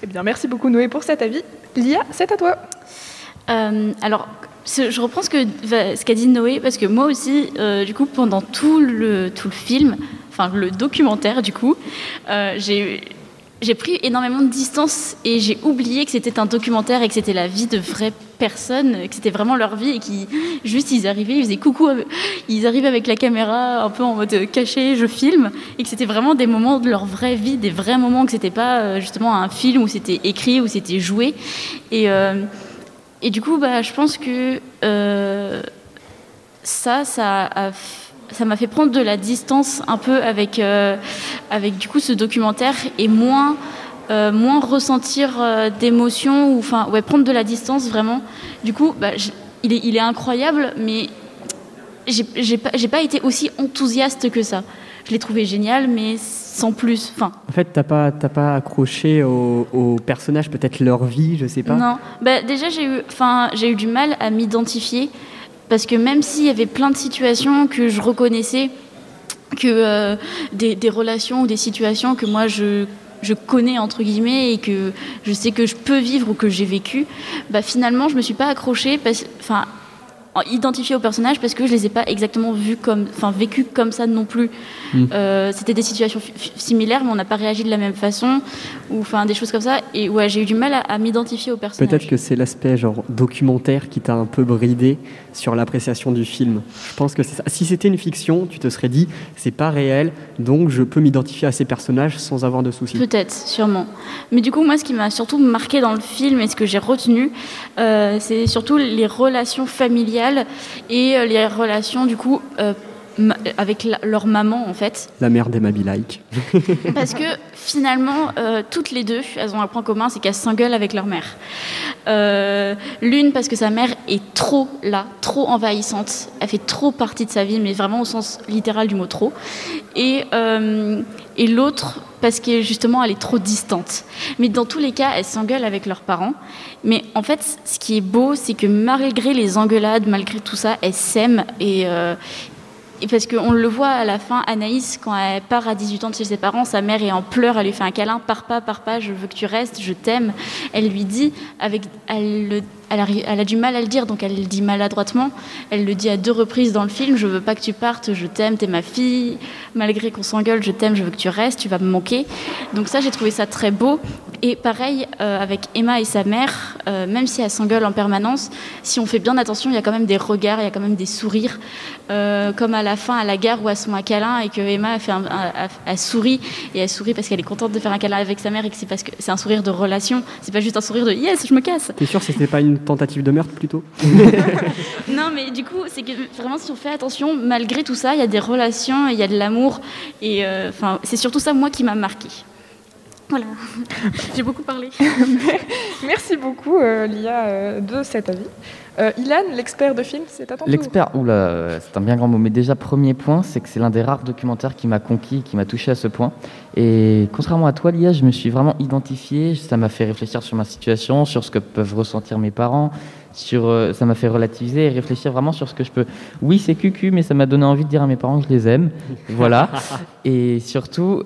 Eh bien, merci beaucoup Noé pour cet avis. Lia, c'est à toi. Euh, alors, je reprends ce qu'a dit Noé parce que moi aussi, euh, du coup, pendant tout le tout le film, enfin le documentaire, du coup, euh, j'ai pris énormément de distance et j'ai oublié que c'était un documentaire et que c'était la vie de vraies personnes, que c'était vraiment leur vie et qui juste ils arrivaient, ils faisaient coucou, ils arrivaient avec la caméra un peu en mode caché, je filme et que c'était vraiment des moments de leur vraie vie, des vrais moments, que c'était pas euh, justement un film où c'était écrit, où c'était joué. Et et du coup, bah, je pense que euh, ça, ça ça m'a fait prendre de la distance un peu avec, euh, avec du coup ce documentaire et moins, euh, moins ressentir d'émotions ou enfin ouais prendre de la distance vraiment. Du coup, bah, il, est, il est incroyable, mais j'ai pas, pas été aussi enthousiaste que ça. Je l'ai trouvé génial, mais sans plus. Enfin, En fait, t'as pas, t'as pas accroché aux, aux personnages, peut-être leur vie, je sais pas. Non, bah, déjà j'ai eu, enfin, j'ai eu du mal à m'identifier parce que même s'il y avait plein de situations que je reconnaissais, que euh, des, des relations ou des situations que moi je je connais entre guillemets et que je sais que je peux vivre ou que j'ai vécu, bah finalement je me suis pas accrochée, parce, enfin en- identifiée aux personnages parce que je les ai pas exactement vus comme, enfin comme ça non plus. Mm. Euh, C'était des situations similaires mais on n'a pas réagi de la même façon ou enfin des choses comme ça et ouais j'ai eu du mal à, à m'identifier aux personnages. Peut-être que c'est l'aspect genre documentaire qui t'a un peu bridé sur l'appréciation du film. Je pense que c'est ça. Si c'était une fiction, tu te serais dit c'est pas réel, donc je peux m'identifier à ces personnages sans avoir de soucis. Peut-être, sûrement. Mais du coup, moi, ce qui m'a surtout marqué dans le film et ce que j'ai retenu, euh, c'est surtout les relations familiales et euh, les relations, du coup, euh, avec la- leur maman, en fait. La mère d'Emma Like. Parce que finalement, euh, toutes les deux, elles ont un point commun, c'est qu'elles s'engueulent avec leur mère. Euh, L'une parce que sa mère est trop là, trop envahissante. Elle fait trop partie de sa vie, mais vraiment au sens littéral du mot trop. Et, euh, et l'autre parce que justement, elle est trop distante. Mais dans tous les cas, elles s'engueulent avec leurs parents. Mais en fait, ce qui est beau, c'est que malgré les engueulades, malgré tout ça, elles s'aiment et, euh, parce qu'on le voit à la fin, Anaïs, quand elle part à 18 ans de chez ses parents, sa mère est en pleurs, elle lui fait un câlin, pars pas, pars pas, je veux que tu restes, je t'aime. Elle lui dit, avec, elle a du mal à le dire, donc elle le dit maladroitement. Elle le dit à deux reprises dans le film, je veux pas que tu partes, je t'aime, t'es ma fille. Malgré qu'on s'engueule, je t'aime, je veux que tu restes, tu vas me manquer. Donc ça, j'ai trouvé ça très beau. Et pareil, euh, avec Emma et sa mère, euh, même si elles s'engueulent en permanence, si on fait bien attention, il y a quand même des regards, il y a quand même des sourires. Euh, comme à la fin, à la gare où elles se font un câlin et que Emma a fait un- a- elle sourit. Et elle sourit parce qu'elle est contente de faire un câlin avec sa mère et que c'est parce que c'est un sourire de relation. C'est pas juste un sourire de yes, je me casse. T'es sûr que c'était pas une tentative de meurtre plutôt? Non, mais du coup, c'est que vraiment, si on fait attention, malgré tout ça, il y a des relations, il y a de l'amour. Et euh, c'est surtout ça, moi, qui m'a marqué. Voilà. J'ai beaucoup parlé. Merci beaucoup, euh, Lia, euh, de cet avis. Euh, Ilan, l'expert de film, c'est à ton tour. L'expert, oula, c'est un bien grand mot. Mais déjà, premier point, c'est que c'est l'un des rares documentaires qui m'a conquis, qui m'a touché à ce point. Et contrairement à toi, Lia, je me suis vraiment identifié. Ça m'a fait réfléchir sur ma situation, sur ce que peuvent ressentir mes parents. Sur, euh, ça m'a fait relativiser et réfléchir vraiment sur ce que je peux. Oui, c'est cucu, mais ça m'a donné envie de dire à mes parents que je les aime. voilà. Et surtout,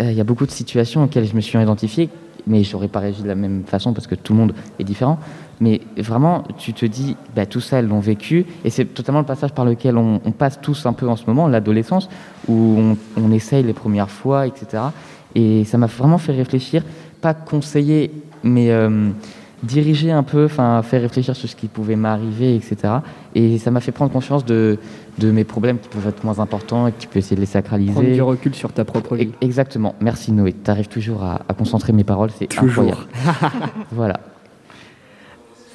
euh, il y a beaucoup de situations auxquelles je me suis identifié, mais j'aurais pas réagi de la même façon parce que tout le monde est différent. Mais vraiment, tu te dis, bah, tout ça, elles l'ont vécu. Et c'est totalement le passage par lequel on, passe tous un peu en ce moment, l'adolescence, où on, on essaye les premières fois, etc. Et ça m'a vraiment fait réfléchir, pas conseiller, mais euh, diriger un peu, enfin faire réfléchir sur ce qui pouvait m'arriver, etc. Et ça m'a fait prendre conscience de, de mes problèmes qui peuvent être moins importants et que tu peux essayer de les sacraliser. Prendre du recul sur ta propre vie. E- Exactement. Merci Noé. Tu arrives toujours à, à concentrer mes paroles, c'est Toujours. incroyable. voilà.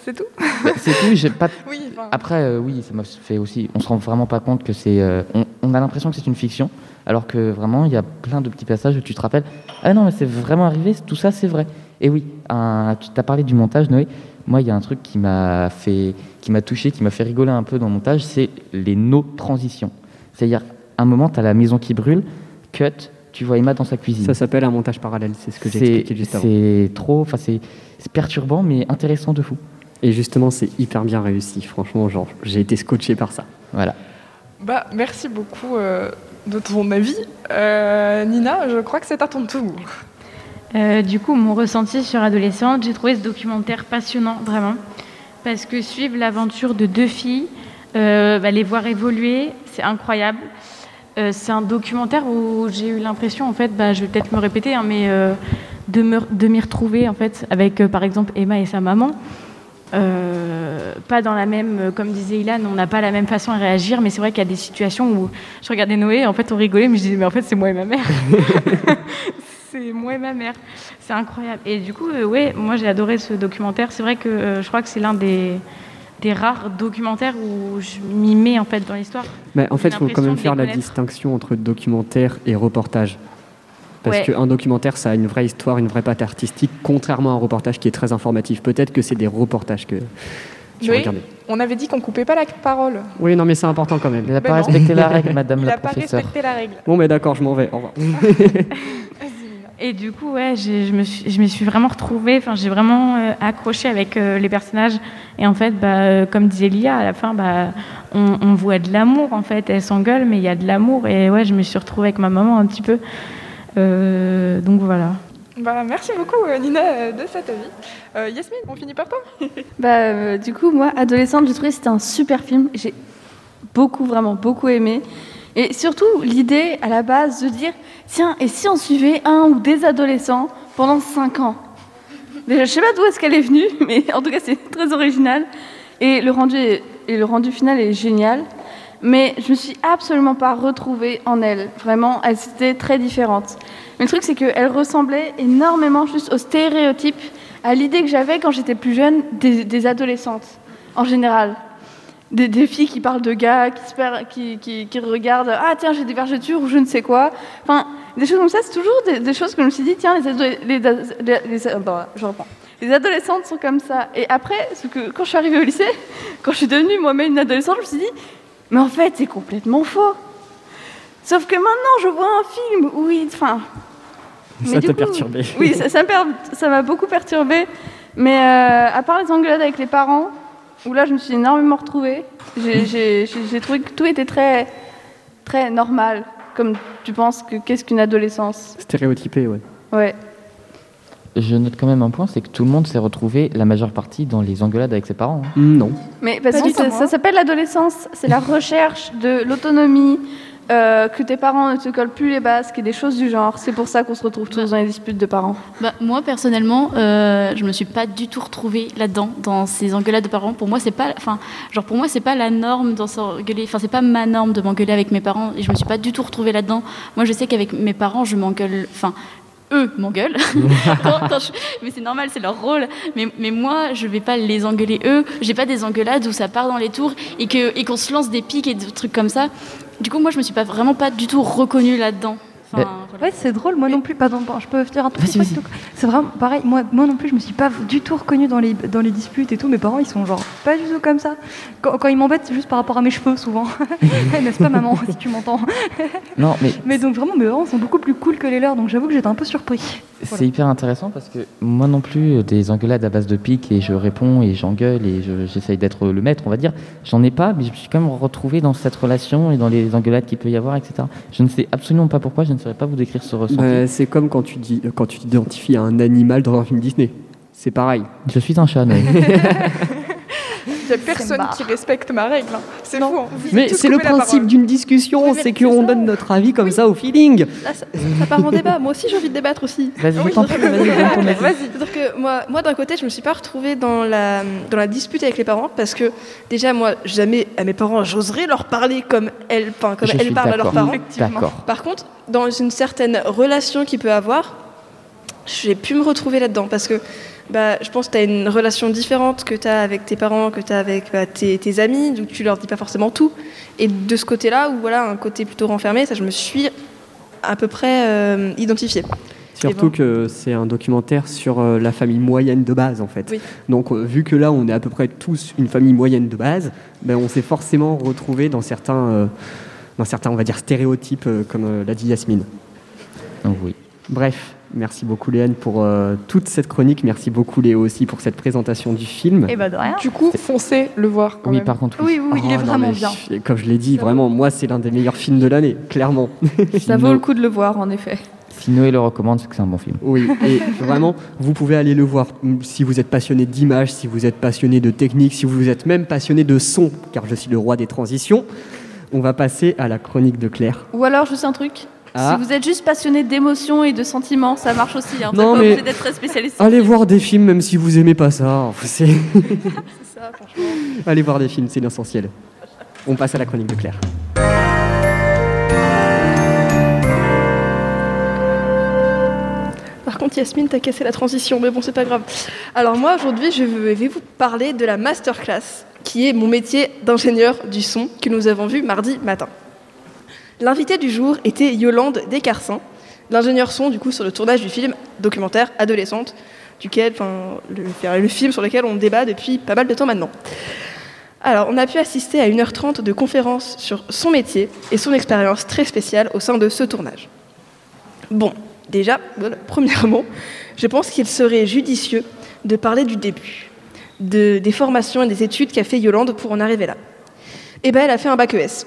C'est tout Bah, c'est tout. J'ai pas. Oui, enfin- Après, euh, oui, ça m'a fait aussi. On se rend vraiment pas compte que c'est. euh, on, on a l'impression que c'est une fiction, alors que vraiment, il y a plein de petits passages où tu te rappelles. Ah non, mais c'est vraiment arrivé. Tout ça, c'est vrai. Et oui, un- tu t'as parlé du montage, Noé. Moi, il y a un truc qui m'a fait, qui m'a touché, qui m'a fait rigoler un peu dans le montage, c'est les no transitions. C'est-à-dire, un moment, tu as la maison qui brûle, cut, tu vois Emma dans sa cuisine. Ça s'appelle un montage parallèle, c'est ce que j'ai expliqué juste avant. C'est trop, enfin c'est c'est perturbant mais intéressant de fou. Et justement, c'est hyper bien réussi. Franchement, genre, j'ai été scotché par ça. Voilà. Bah, merci beaucoup euh, de ton avis. Euh, Nina, je crois que c'est à ton tour. Euh, du coup, mon ressenti sur adolescente, j'ai trouvé ce documentaire passionnant, vraiment. Parce que suivre l'aventure de deux filles, euh, bah, les voir évoluer, c'est incroyable. Euh, c'est un documentaire où j'ai eu l'impression, en fait, bah, je vais peut-être me répéter, hein, mais de me- de m'y retrouver, en fait, avec, par exemple, Emma et sa maman. Pas dans la même, comme disait Ilan, on n'a pas la même façon à réagir, mais c'est vrai qu'il y a des situations où je regardais Noé, en fait on rigolait, mais je disais, mais en fait c'est moi et ma mère. c'est moi et ma mère. C'est incroyable. Et du coup, euh, ouais, moi j'ai adoré ce documentaire. C'est vrai que euh, je crois que c'est l'un des, des rares documentaires où je m'y mets en fait dans l'histoire. Mais en fait, il faut quand même faire la distinction entre documentaire et reportage. Parce Ouais. qu'un documentaire, ça a une vraie histoire, une vraie patte artistique, contrairement à un reportage qui est très informatif. Peut-être que c'est des reportages que, Tu Oui, regardais. on avait dit qu'on coupait pas la parole. Oui, non, mais c'est important quand même. Il n'a Ben pas non. respecté la règle, madame Il la a pas professeure. respecté la règle. Bon, mais d'accord, je m'en vais. Au revoir. Et du coup, ouais, je me suis, je me suis vraiment retrouvée, enfin, j'ai vraiment euh, accroché avec euh, les personnages. Et en fait, bah, euh, comme disait Lia, à la fin, bah, on, on voit de l'amour, en fait. Elle s'engueule, mais il y a de l'amour. Et ouais, je me suis retrouvée avec ma maman un petit peu. Euh, donc voilà. Bah, merci beaucoup, Nina, de cet avis. Euh, Yasmine, on finit par toi Bah, euh, du coup, moi, adolescente, j'ai trouvé que c'était un super film. J'ai beaucoup, vraiment beaucoup aimé. Et surtout, l'idée à la base de dire tiens, et si on suivait un ou des adolescents pendant 5 ans? Déjà, je sais pas d'où est-ce qu'elle est venue, mais en tout cas, c'est très original. Et le rendu, et le rendu final est génial. Mais je me suis absolument pas retrouvée en elle. Vraiment, elles étaient très différentes. Mais le truc, c'est qu'elles ressemblaient énormément juste aux stéréotypes, à l'idée que j'avais quand j'étais plus jeune des, des adolescentes, en général. Des, des filles qui parlent de gars, qui, se qui, qui, qui regardent Ah, tiens, j'ai des vergetures ou je ne sais quoi. Enfin, des choses comme ça, c'est toujours des, des choses que je me suis dit Tiens, les, les, les- les- euh, bon, je reprends. Les adolescentes sont comme ça. Et après, ce que, quand je suis arrivée au lycée, quand je suis devenue moi-même une adolescente, je me suis dit Mais en fait, c'est complètement faux. Sauf que maintenant, je vois un film où il. Enfin. Ça t'a perturbé. Oui, ça m'a beaucoup perturbée. Mais euh, à part les engueulades avec les parents, où là, je me suis énormément retrouvée, j'ai- trouvé que tout était très, très normal. Comme tu penses que qu'est-ce qu'une adolescence? Stéréotypé, ouais. Ouais. Je note quand même un point, c'est que tout le monde s'est retrouvé, la majeure partie, dans les engueulades avec ses parents. hein. Mm, Non. Mais parce Pas que ça s'appelle l'adolescence, c'est la recherche de l'autonomie, euh, que tes parents ne te collent plus les basques et des choses du genre. C'est pour ça qu'on se retrouve tous dans les disputes de parents. Bah, moi personnellement, euh, je me suis pas du tout retrouvée là-dedans dans ces engueulades de parents. Pour moi, c'est pas, enfin, genre pour moi, c'est pas la norme dans s'engueuler. Enfin, c'est pas ma norme de m'engueuler avec mes parents et je me suis pas du tout retrouvée là-dedans. Moi, je sais qu'avec mes parents, je m'engueule. Enfin, eux m'engueulent. Quand- quand je- Mais c'est normal, c'est leur rôle. Mais, mais moi, je vais pas les engueuler eux. J'ai pas des engueulades où ça part dans les tours et que et qu'on se lance des pics et des trucs comme ça. Du coup, moi, je me suis pas vraiment pas du tout reconnue là-dedans. Enfin, voilà. Ouais, c'est drôle, moi non plus. Pardon, je peux dire un truc. C'est vraiment pareil, moi, moi non plus, je me suis pas du tout reconnue dans les, dans les disputes et tout. Mes parents, ils sont genre pas du tout comme ça. Quand, quand ils m'embêtent, c'est juste par rapport à mes cheveux, souvent. N'est-ce pas, maman, si tu m'entends? Non, mais Mais donc, vraiment, mes parents sont beaucoup plus cool que les leurs, donc j'avoue que j'étais un peu surpris. c'est hyper intéressant parce que moi non plus, euh, des engueulades à base de pique et je réponds et j'engueule et je- j'essaye d'être le maître, on va dire. J'en ai pas, mais je me suis quand même retrouvé dans cette relation et dans les engueulades qu'il peut y avoir, etc. Je ne sais absolument pas pourquoi, je ne saurais pas vous décrire ce ressenti. Bah, c'est comme quand tu, dis, quand tu t'identifies à un animal dans un film Disney. C'est pareil. Je suis un chat. Il n'y a personne qui respecte ma règle. hein. C'est fou. hein. Mais c'est le principe d'une discussion, Oui, c'est qu'on donne notre avis comme ça au feeling. Là, ça, ça part en débat. Moi aussi, j'ai envie de débattre aussi. Vas-y, je Oui, avis. C'est-à-dire que moi, moi d'un côté, je me suis pas retrouvée dans la, dans la dispute avec les parents parce que déjà, moi, jamais à mes parents, j'oserais leur parler comme elles, enfin, comme Je elles suis parlent à leurs parents. Par contre, dans une certaine relation qu'il peut avoir, j'ai pu me retrouver là-dedans parce que bah, je pense que tu as une relation différente que tu as avec tes parents, que tu as avec bah, tes, tes amis, donc tu leur dis pas forcément tout. Et de ce côté-là, où voilà, un côté plutôt renfermé, ça je me suis à peu près euh, identifiée. Surtout bon. que c'est un documentaire sur euh, la famille moyenne de base en fait. Oui. Donc euh, vu que là on est à peu près tous une famille moyenne de base, ben, on s'est forcément retrouvé dans certains, euh, dans certains on va dire stéréotypes euh, comme euh, l'a dit Yasmine. Oh, oui. Bref, merci beaucoup Léane pour euh, toute cette chronique, merci beaucoup Léo aussi pour cette présentation du film. Et bah de rien. Du coup, foncez le voir quand Oui, même. par contre, oui. Oui, oui, oui, il est Oh, non, vraiment bien. je- Comme je l'ai dit, vraiment, moi c'est l'un des meilleurs films de l'année, clairement. Ça vaut le coup de le voir, en effet. Si Noé le recommande, c'est que c'est un bon film. Oui, et vraiment, vous pouvez aller le voir si vous êtes passionné d'image, si vous êtes passionné de technique, si vous êtes même passionné de son, car je suis le roi des transitions. On va passer à la chronique de Claire. Ou alors, juste un truc. Ah. Si vous êtes juste passionné d'émotions et de sentiments, ça marche aussi. Hein. Non, pas mais- obligé d'être très spécialiste. Allez voir des films même si vous aimez pas ça. C'est- C'est ça, franchement. Allez voir des films, c'est l'essentiel. On passe à la chronique de Claire. Par contre, Yasmine, t'as cassé la transition, mais bon, c'est pas grave. Alors moi, aujourd'hui, je vais vous parler de la masterclass, qui est mon métier d'ingénieur du son que nous avons vu mardi matin. L'invité du jour était Yolande Descarcins, l'ingénieur son du coup sur le tournage du film documentaire Adolescente, duquel, le, film sur lequel on débat depuis pas mal de temps maintenant. Alors, on a pu assister à 1h30 de conférences sur son métier et son expérience très spéciale au sein de ce tournage. Bon, déjà, premièrement, je pense qu'il serait judicieux de parler du début, de, des formations et des études qu'a fait Yolande pour en arriver là. Eh bien, elle a fait un bac ES.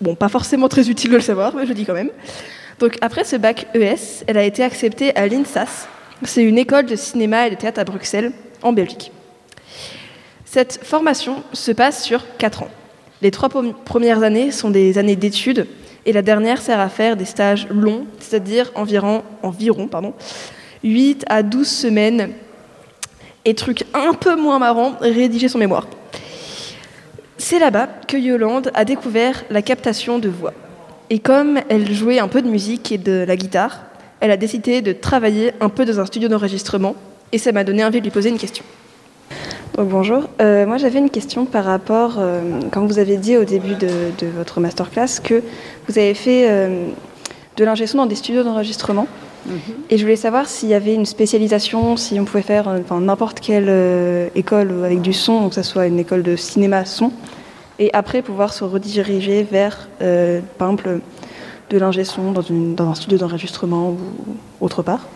Bon, pas forcément très utile de le savoir, mais je dis quand même. Donc, après ce bac ES, elle a été acceptée à l'INSAS. C'est une école de cinéma et de théâtre à Bruxelles, en Belgique. Cette formation se passe sur 4 ans. Les trois premières années sont des années d'études et la dernière sert à faire des stages longs, c'est-à-dire environ, environ pardon, 8 à 12 semaines et truc un peu moins marrant, rédiger son mémoire. C'est là-bas que Yolande a découvert la captation de voix. Et comme elle jouait un peu de musique et de la guitare, elle a décidé de travailler un peu dans un studio d'enregistrement et ça m'a donné envie de lui poser une question. Bonjour, euh, moi j'avais une question par rapport, euh, quand vous avez dit au début de, votre masterclass que vous avez fait euh, de l'ingé dans des studios d'enregistrement. Mm -hmm. Et je voulais savoir s'il y avait une spécialisation, si on pouvait faire enfin, n'importe quelle euh, école avec du son, donc que ce soit une école de cinéma son, et après pouvoir se rediriger vers, euh, par exemple, de l'ingé son dans, une, dans un studio d'enregistrement ou autre part.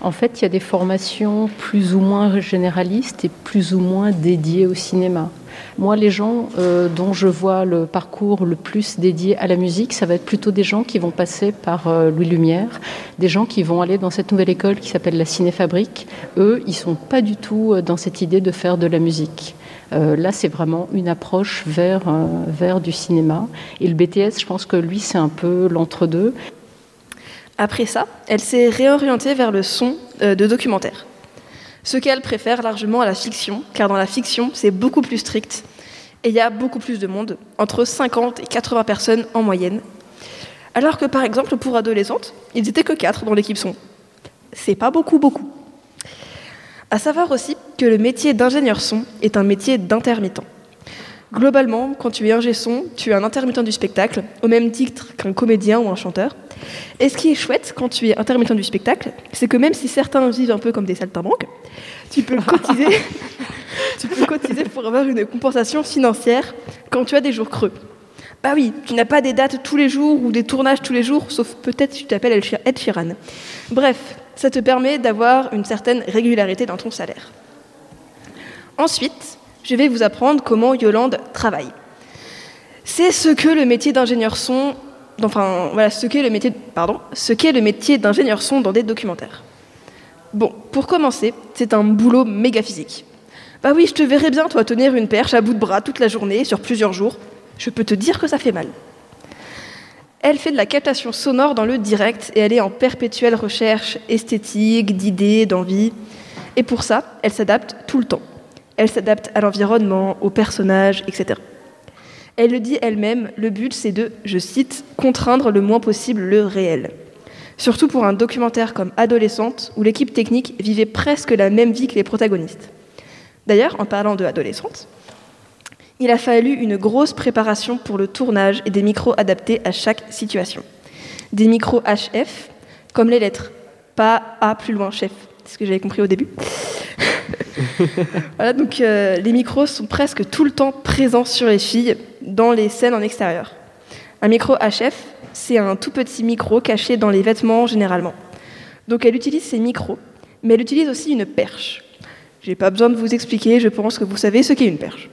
En fait, il y a des formations plus ou moins généralistes et plus ou moins dédiées au cinéma. Moi, les gens euh, dont je vois le parcours le plus dédié à la musique, ça va être plutôt des gens qui vont passer par euh, Louis Lumière, des gens qui vont aller dans cette nouvelle école qui s'appelle la Cinéfabrique. Eux, ils sont pas du tout euh, dans cette idée de faire de la musique. Là, c'est vraiment une approche vers, vers du cinéma. Et le BTS, je pense que lui, c'est un peu l'entre-deux. Après ça, elle s'est réorientée vers le son de documentaire. Ce qu'elle préfère largement à la fiction, car dans la fiction, c'est beaucoup plus strict et il y a beaucoup plus de monde, entre 50 et 80 personnes en moyenne. Alors que par exemple, pour adolescentes, ils n'étaient que 4 dans l'équipe son. C'est pas beaucoup, beaucoup. À savoir aussi que le métier d'ingénieur son est un métier d'intermittent. Globalement, quand tu es ingé son, tu es un intermittent du spectacle, au même titre qu'un comédien ou un chanteur. Et ce qui est chouette quand tu es intermittent du spectacle, c'est que même si certains vivent un peu comme des saltimbanques, tu peux cotiser, tu peux cotiser pour avoir une compensation financière quand tu as des jours creux. Bah oui, tu n'as pas des dates tous les jours ou des tournages tous les jours, sauf peut-être si tu t'appelles Ed Sheeran. Bref, ça te permet d'avoir une certaine régularité dans ton salaire. Ensuite, je vais vous apprendre comment Yolande travaille. C'est ce que le métier d'ingénieur son, enfin voilà, ce qu'est le métier, pardon, ce qu'est le métier d'ingénieur son dans des documentaires. Bon, pour commencer, c'est un boulot méga physique. Bah oui, je te verrais bien toi tenir une perche à bout de bras toute la journée sur plusieurs jours. Je peux te dire que ça fait mal. Elle fait de la captation sonore dans le direct et elle est en perpétuelle recherche esthétique, d'idées, d'envie. Et pour ça, elle s'adapte tout le temps. Elle s'adapte à l'environnement, aux personnages, etc. Elle le dit elle-même, le but c'est de, je cite, contraindre le moins possible le réel. Surtout pour un documentaire comme Adolescente, où l'équipe technique vivait presque la même vie que les protagonistes. D'ailleurs, en parlant de Adolescente, il a fallu une grosse préparation pour le tournage et des micros adaptés à chaque situation. Des micros HF, comme les lettres, pas A plus loin chef, c'est ce que j'avais compris au début. Voilà, donc euh, les micros sont presque tout le temps présents sur les filles dans les scènes en extérieur. Un micro HF, c'est un tout petit micro caché dans les vêtements généralement. Donc elle utilise ces micros, mais elle utilise aussi une perche. J'ai pas besoin de vous expliquer, je pense que vous savez ce qu'est une perche.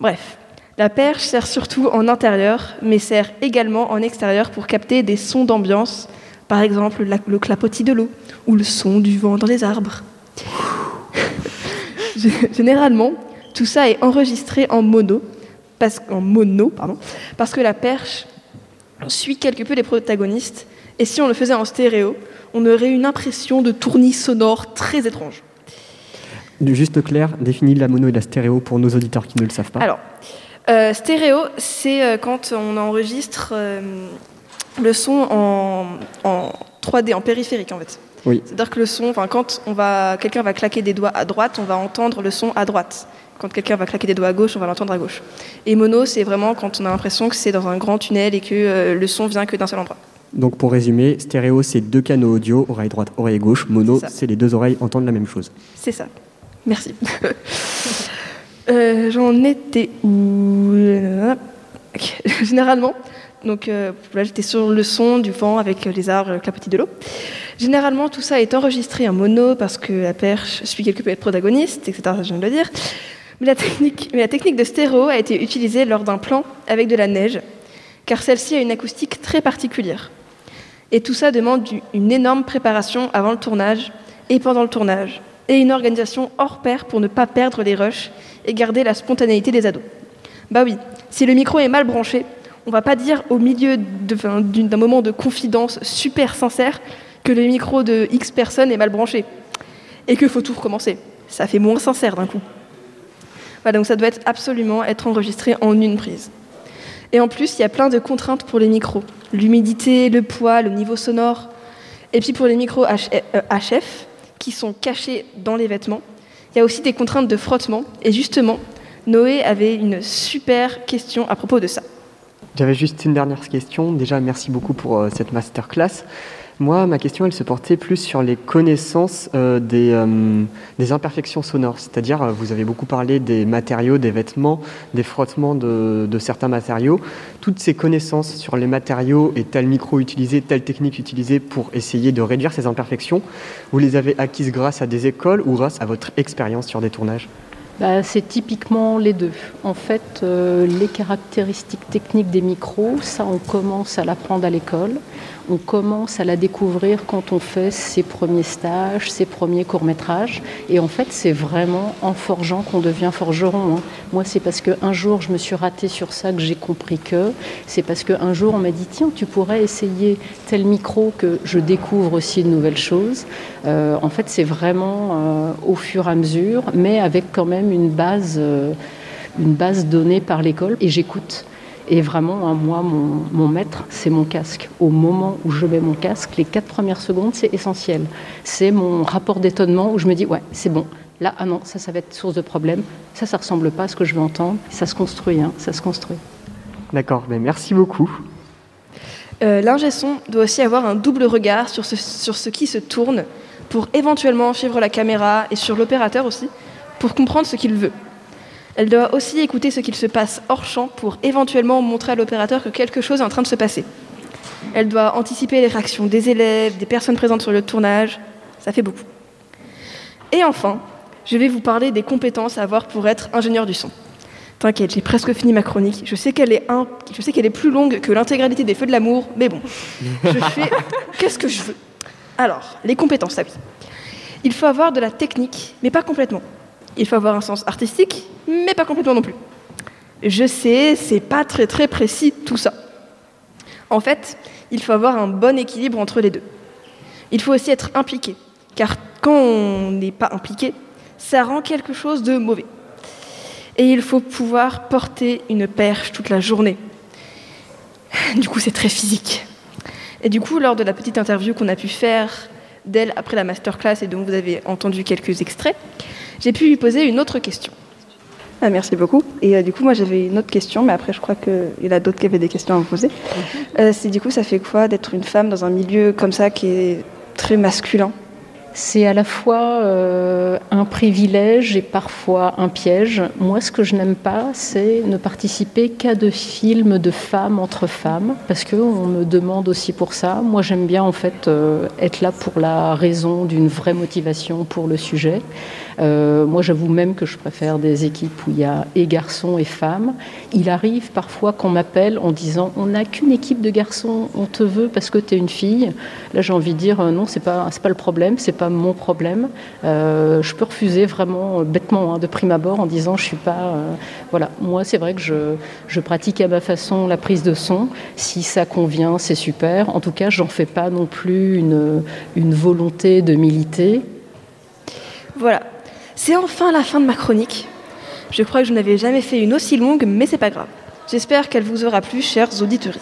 Bref, la perche sert surtout en intérieur, mais sert également en extérieur pour capter des sons d'ambiance, par exemple le clapotis de l'eau ou le son du vent dans les arbres. Généralement, tout ça est enregistré en mono, parce, en mono pardon, parce que la perche suit quelque peu les protagonistes, et si on le faisait en stéréo, on aurait une impression de tournis sonore très étrange. Juste clair, définis la mono et la stéréo pour nos auditeurs qui ne le savent pas. Alors, euh, stéréo, c'est euh, quand on enregistre euh, le son en, en, 3D, en périphérique en fait. Oui. C'est-à-dire que le son, quand on va, quelqu'un va claquer des doigts à droite, on va entendre le son à droite. Quand quelqu'un va claquer des doigts à gauche, on va l'entendre à gauche. Et mono, c'est vraiment quand on a l'impression que c'est dans un grand tunnel et que le son vient que d'un seul endroit. Donc pour résumer, stéréo c'est deux canaux audio, oreille droite, oreille gauche. Mono C'est les deux oreilles entendent la même chose. C'est ça. Merci. Euh, J'en étais où? Ok. Généralement, donc euh, là j'étais sur le son du vent avec euh, les arbres, le clapotis de l'eau. Généralement, tout ça est enregistré en mono parce que la perche suit quelque peu être protagoniste, etc. Je viens de le dire. Mais la technique, de stéréo a été utilisée lors d'un plan avec de la neige, car celle-ci a une acoustique très particulière. Et tout ça demande une énorme préparation avant le tournage et pendant le tournage, et une organisation hors pair pour ne pas perdre les rushs et garder la spontanéité des ados. Bah oui, si le micro est mal branché, on va pas dire au milieu d'un moment de confidence super sincère que le micro de X personnes est mal branché et qu'il faut tout recommencer. Ça fait moins sincère d'un coup. Donc ça doit être absolument être enregistré en une prise. Et en plus, il y a plein de contraintes pour les micros. L'humidité, le poids, le niveau sonore. Et puis pour les micros H- euh, HF, qui sont cachés dans les vêtements, il y a aussi des contraintes de frottement. Et justement, Noé avait une super question à propos de ça. J'avais juste une dernière question. Déjà, merci beaucoup pour euh, cette masterclass. Moi, ma question, elle se portait plus sur les connaissances euh, des, euh, des imperfections sonores. C'est-à-dire, vous avez beaucoup parlé des matériaux, des vêtements, des frottements de, de certains matériaux. Toutes ces connaissances sur les matériaux et tel micro utilisé, telle technique utilisée pour essayer de réduire ces imperfections, vous les avez acquises grâce à des écoles ou grâce à votre expérience sur des tournages? Bah, c'est typiquement les deux. En fait, euh, les caractéristiques techniques des micros, ça, on commence à l'apprendre à l'école. On commence à la découvrir quand on fait ses premiers stages, ses premiers courts-métrages. Et en fait, c'est vraiment en forgeant qu'on devient forgeron. hein. Moi, c'est parce qu'un jour, je me suis ratée sur ça que j'ai compris que. C'est parce qu'un jour, on m'a dit tiens, tu pourrais essayer tel micro que je découvre aussi de nouvelles choses. Euh, en fait, c'est vraiment euh, au fur et à mesure, mais avec quand même une base, euh, une base donnée par l'école. Et j'écoute. Et vraiment, hein, moi, mon, mon maître, c'est mon casque. Au moment où je mets mon casque, les quatre premières secondes, c'est essentiel. C'est mon rapport d'étonnement où je me dis, ouais, c'est bon. Là, ah non, ça, ça va être source de problème. Ça, ça ressemble pas à ce que je veux entendre. Ça se construit, hein, ça se construit. D'accord, mais merci beaucoup. Euh, L'ingé son doit aussi avoir un double regard sur ce, sur ce qui se tourne pour éventuellement suivre la caméra et sur l'opérateur aussi pour comprendre ce qu'il veut. Elle doit aussi écouter ce qu'il se passe hors champ pour éventuellement montrer à l'opérateur que quelque chose est en train de se passer. Elle doit anticiper les réactions des élèves, des personnes présentes sur le tournage. Ça fait beaucoup. Et enfin, je vais vous parler des compétences à avoir pour être ingénieur du son. T'inquiète, j'ai presque fini ma chronique. Je sais qu'elle est, un... je sais qu'elle est plus longue que l'intégralité des Feux de l'amour, mais bon, je fais qu'est-ce que je veux. Alors, les compétences, ça oui. Il faut avoir de la technique, mais pas complètement. Il faut avoir un sens artistique, mais pas complètement non plus. Je sais, c'est pas très très précis tout ça. En fait, il faut avoir un bon équilibre entre les deux. Il faut aussi être impliqué, car quand on n'est pas impliqué, ça rend quelque chose de mauvais. Et il faut pouvoir porter une perche toute la journée. Du coup, c'est très physique. Et du coup, lors de la petite interview qu'on a pu faire d'elle après la masterclass et dont vous avez entendu quelques extraits, j'ai pu lui poser une autre question. Ah, merci beaucoup. Et euh, du coup, moi, j'avais une autre question, mais après, je crois qu'il y en a d'autres qui avaient des questions à me poser. Euh, c'est du coup, ça fait quoi d'être une femme dans un milieu comme ça qui est très masculin? C'est à la fois euh, un privilège et parfois un piège. Moi, ce que je n'aime pas, c'est ne participer qu'à de films de femmes entre femmes, parce qu'on me demande aussi pour ça. Moi, j'aime bien en fait euh, être là pour la raison d'une vraie motivation pour le sujet. Euh, moi, j'avoue même que je préfère des équipes où il y a et garçons et femmes. Il arrive parfois qu'on m'appelle en disant on n'a qu'une équipe de garçons, on te veut parce que tu es une fille. Là, j'ai envie de dire euh, non, c'est pas pas le problème, c'est pas mon problème. Euh, je peux refuser vraiment euh, bêtement hein, de prime abord en disant je suis pas. euh, voilà, moi, c'est vrai que je, je pratique à ma façon la prise de son. Si ça convient, c'est super. En tout cas, j'en fais pas non plus une, une volonté de militer. Voilà. C'est enfin la fin de ma chronique. Je crois que je n'avais jamais fait une aussi longue, mais c'est pas grave. J'espère qu'elle vous aura plu, chers auditeurs.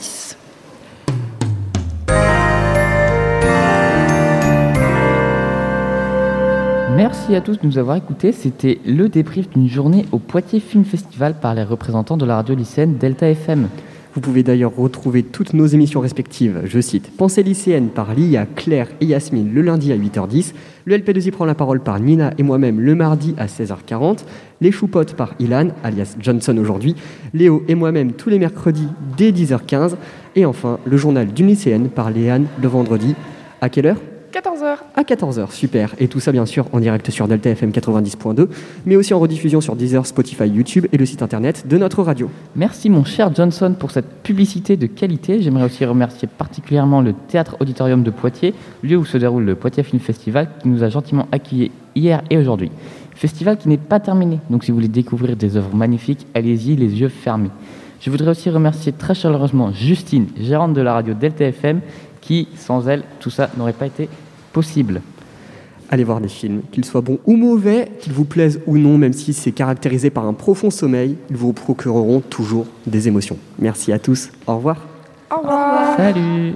Merci à tous de nous avoir écoutés. C'était le débrief d'une journée au Poitiers Film Festival par les représentants de la radio lycéenne Delta FM. Vous pouvez d'ailleurs retrouver toutes nos émissions respectives, je cite, Pensée lycéenne par Lia, Claire et Yasmine le lundi à 8h10, le LP2I prend la parole par Nina et moi-même le mardi à 16h40, les choupottes par Ilan, alias Johnson aujourd'hui, Léo et moi-même tous les mercredis dès 10h15, et enfin le journal d'une lycéenne par Léane le vendredi. À quelle heure? 14h. à 14h, super. Et tout ça, bien sûr, en direct sur Delta FM 90.2, mais aussi en rediffusion sur Deezer, Spotify, YouTube et le site internet de notre radio. Merci mon cher Johnson pour cette publicité de qualité. J'aimerais aussi remercier particulièrement le Théâtre Auditorium de Poitiers, lieu où se déroule le Poitiers Film Festival, qui nous a gentiment accueillis hier et aujourd'hui. Festival qui n'est pas terminé, donc si vous voulez découvrir des œuvres magnifiques, allez-y les yeux fermés. Je voudrais aussi remercier très chaleureusement Justine, gérante de la radio Delta FM, qui, sans elle, tout ça n'aurait pas été possible. Allez voir des films, qu'ils soient bons ou mauvais, qu'ils vous plaisent ou non, même si c'est caractérisé par un profond sommeil, ils vous procureront toujours des émotions. Merci à tous, au revoir. Au revoir. Salut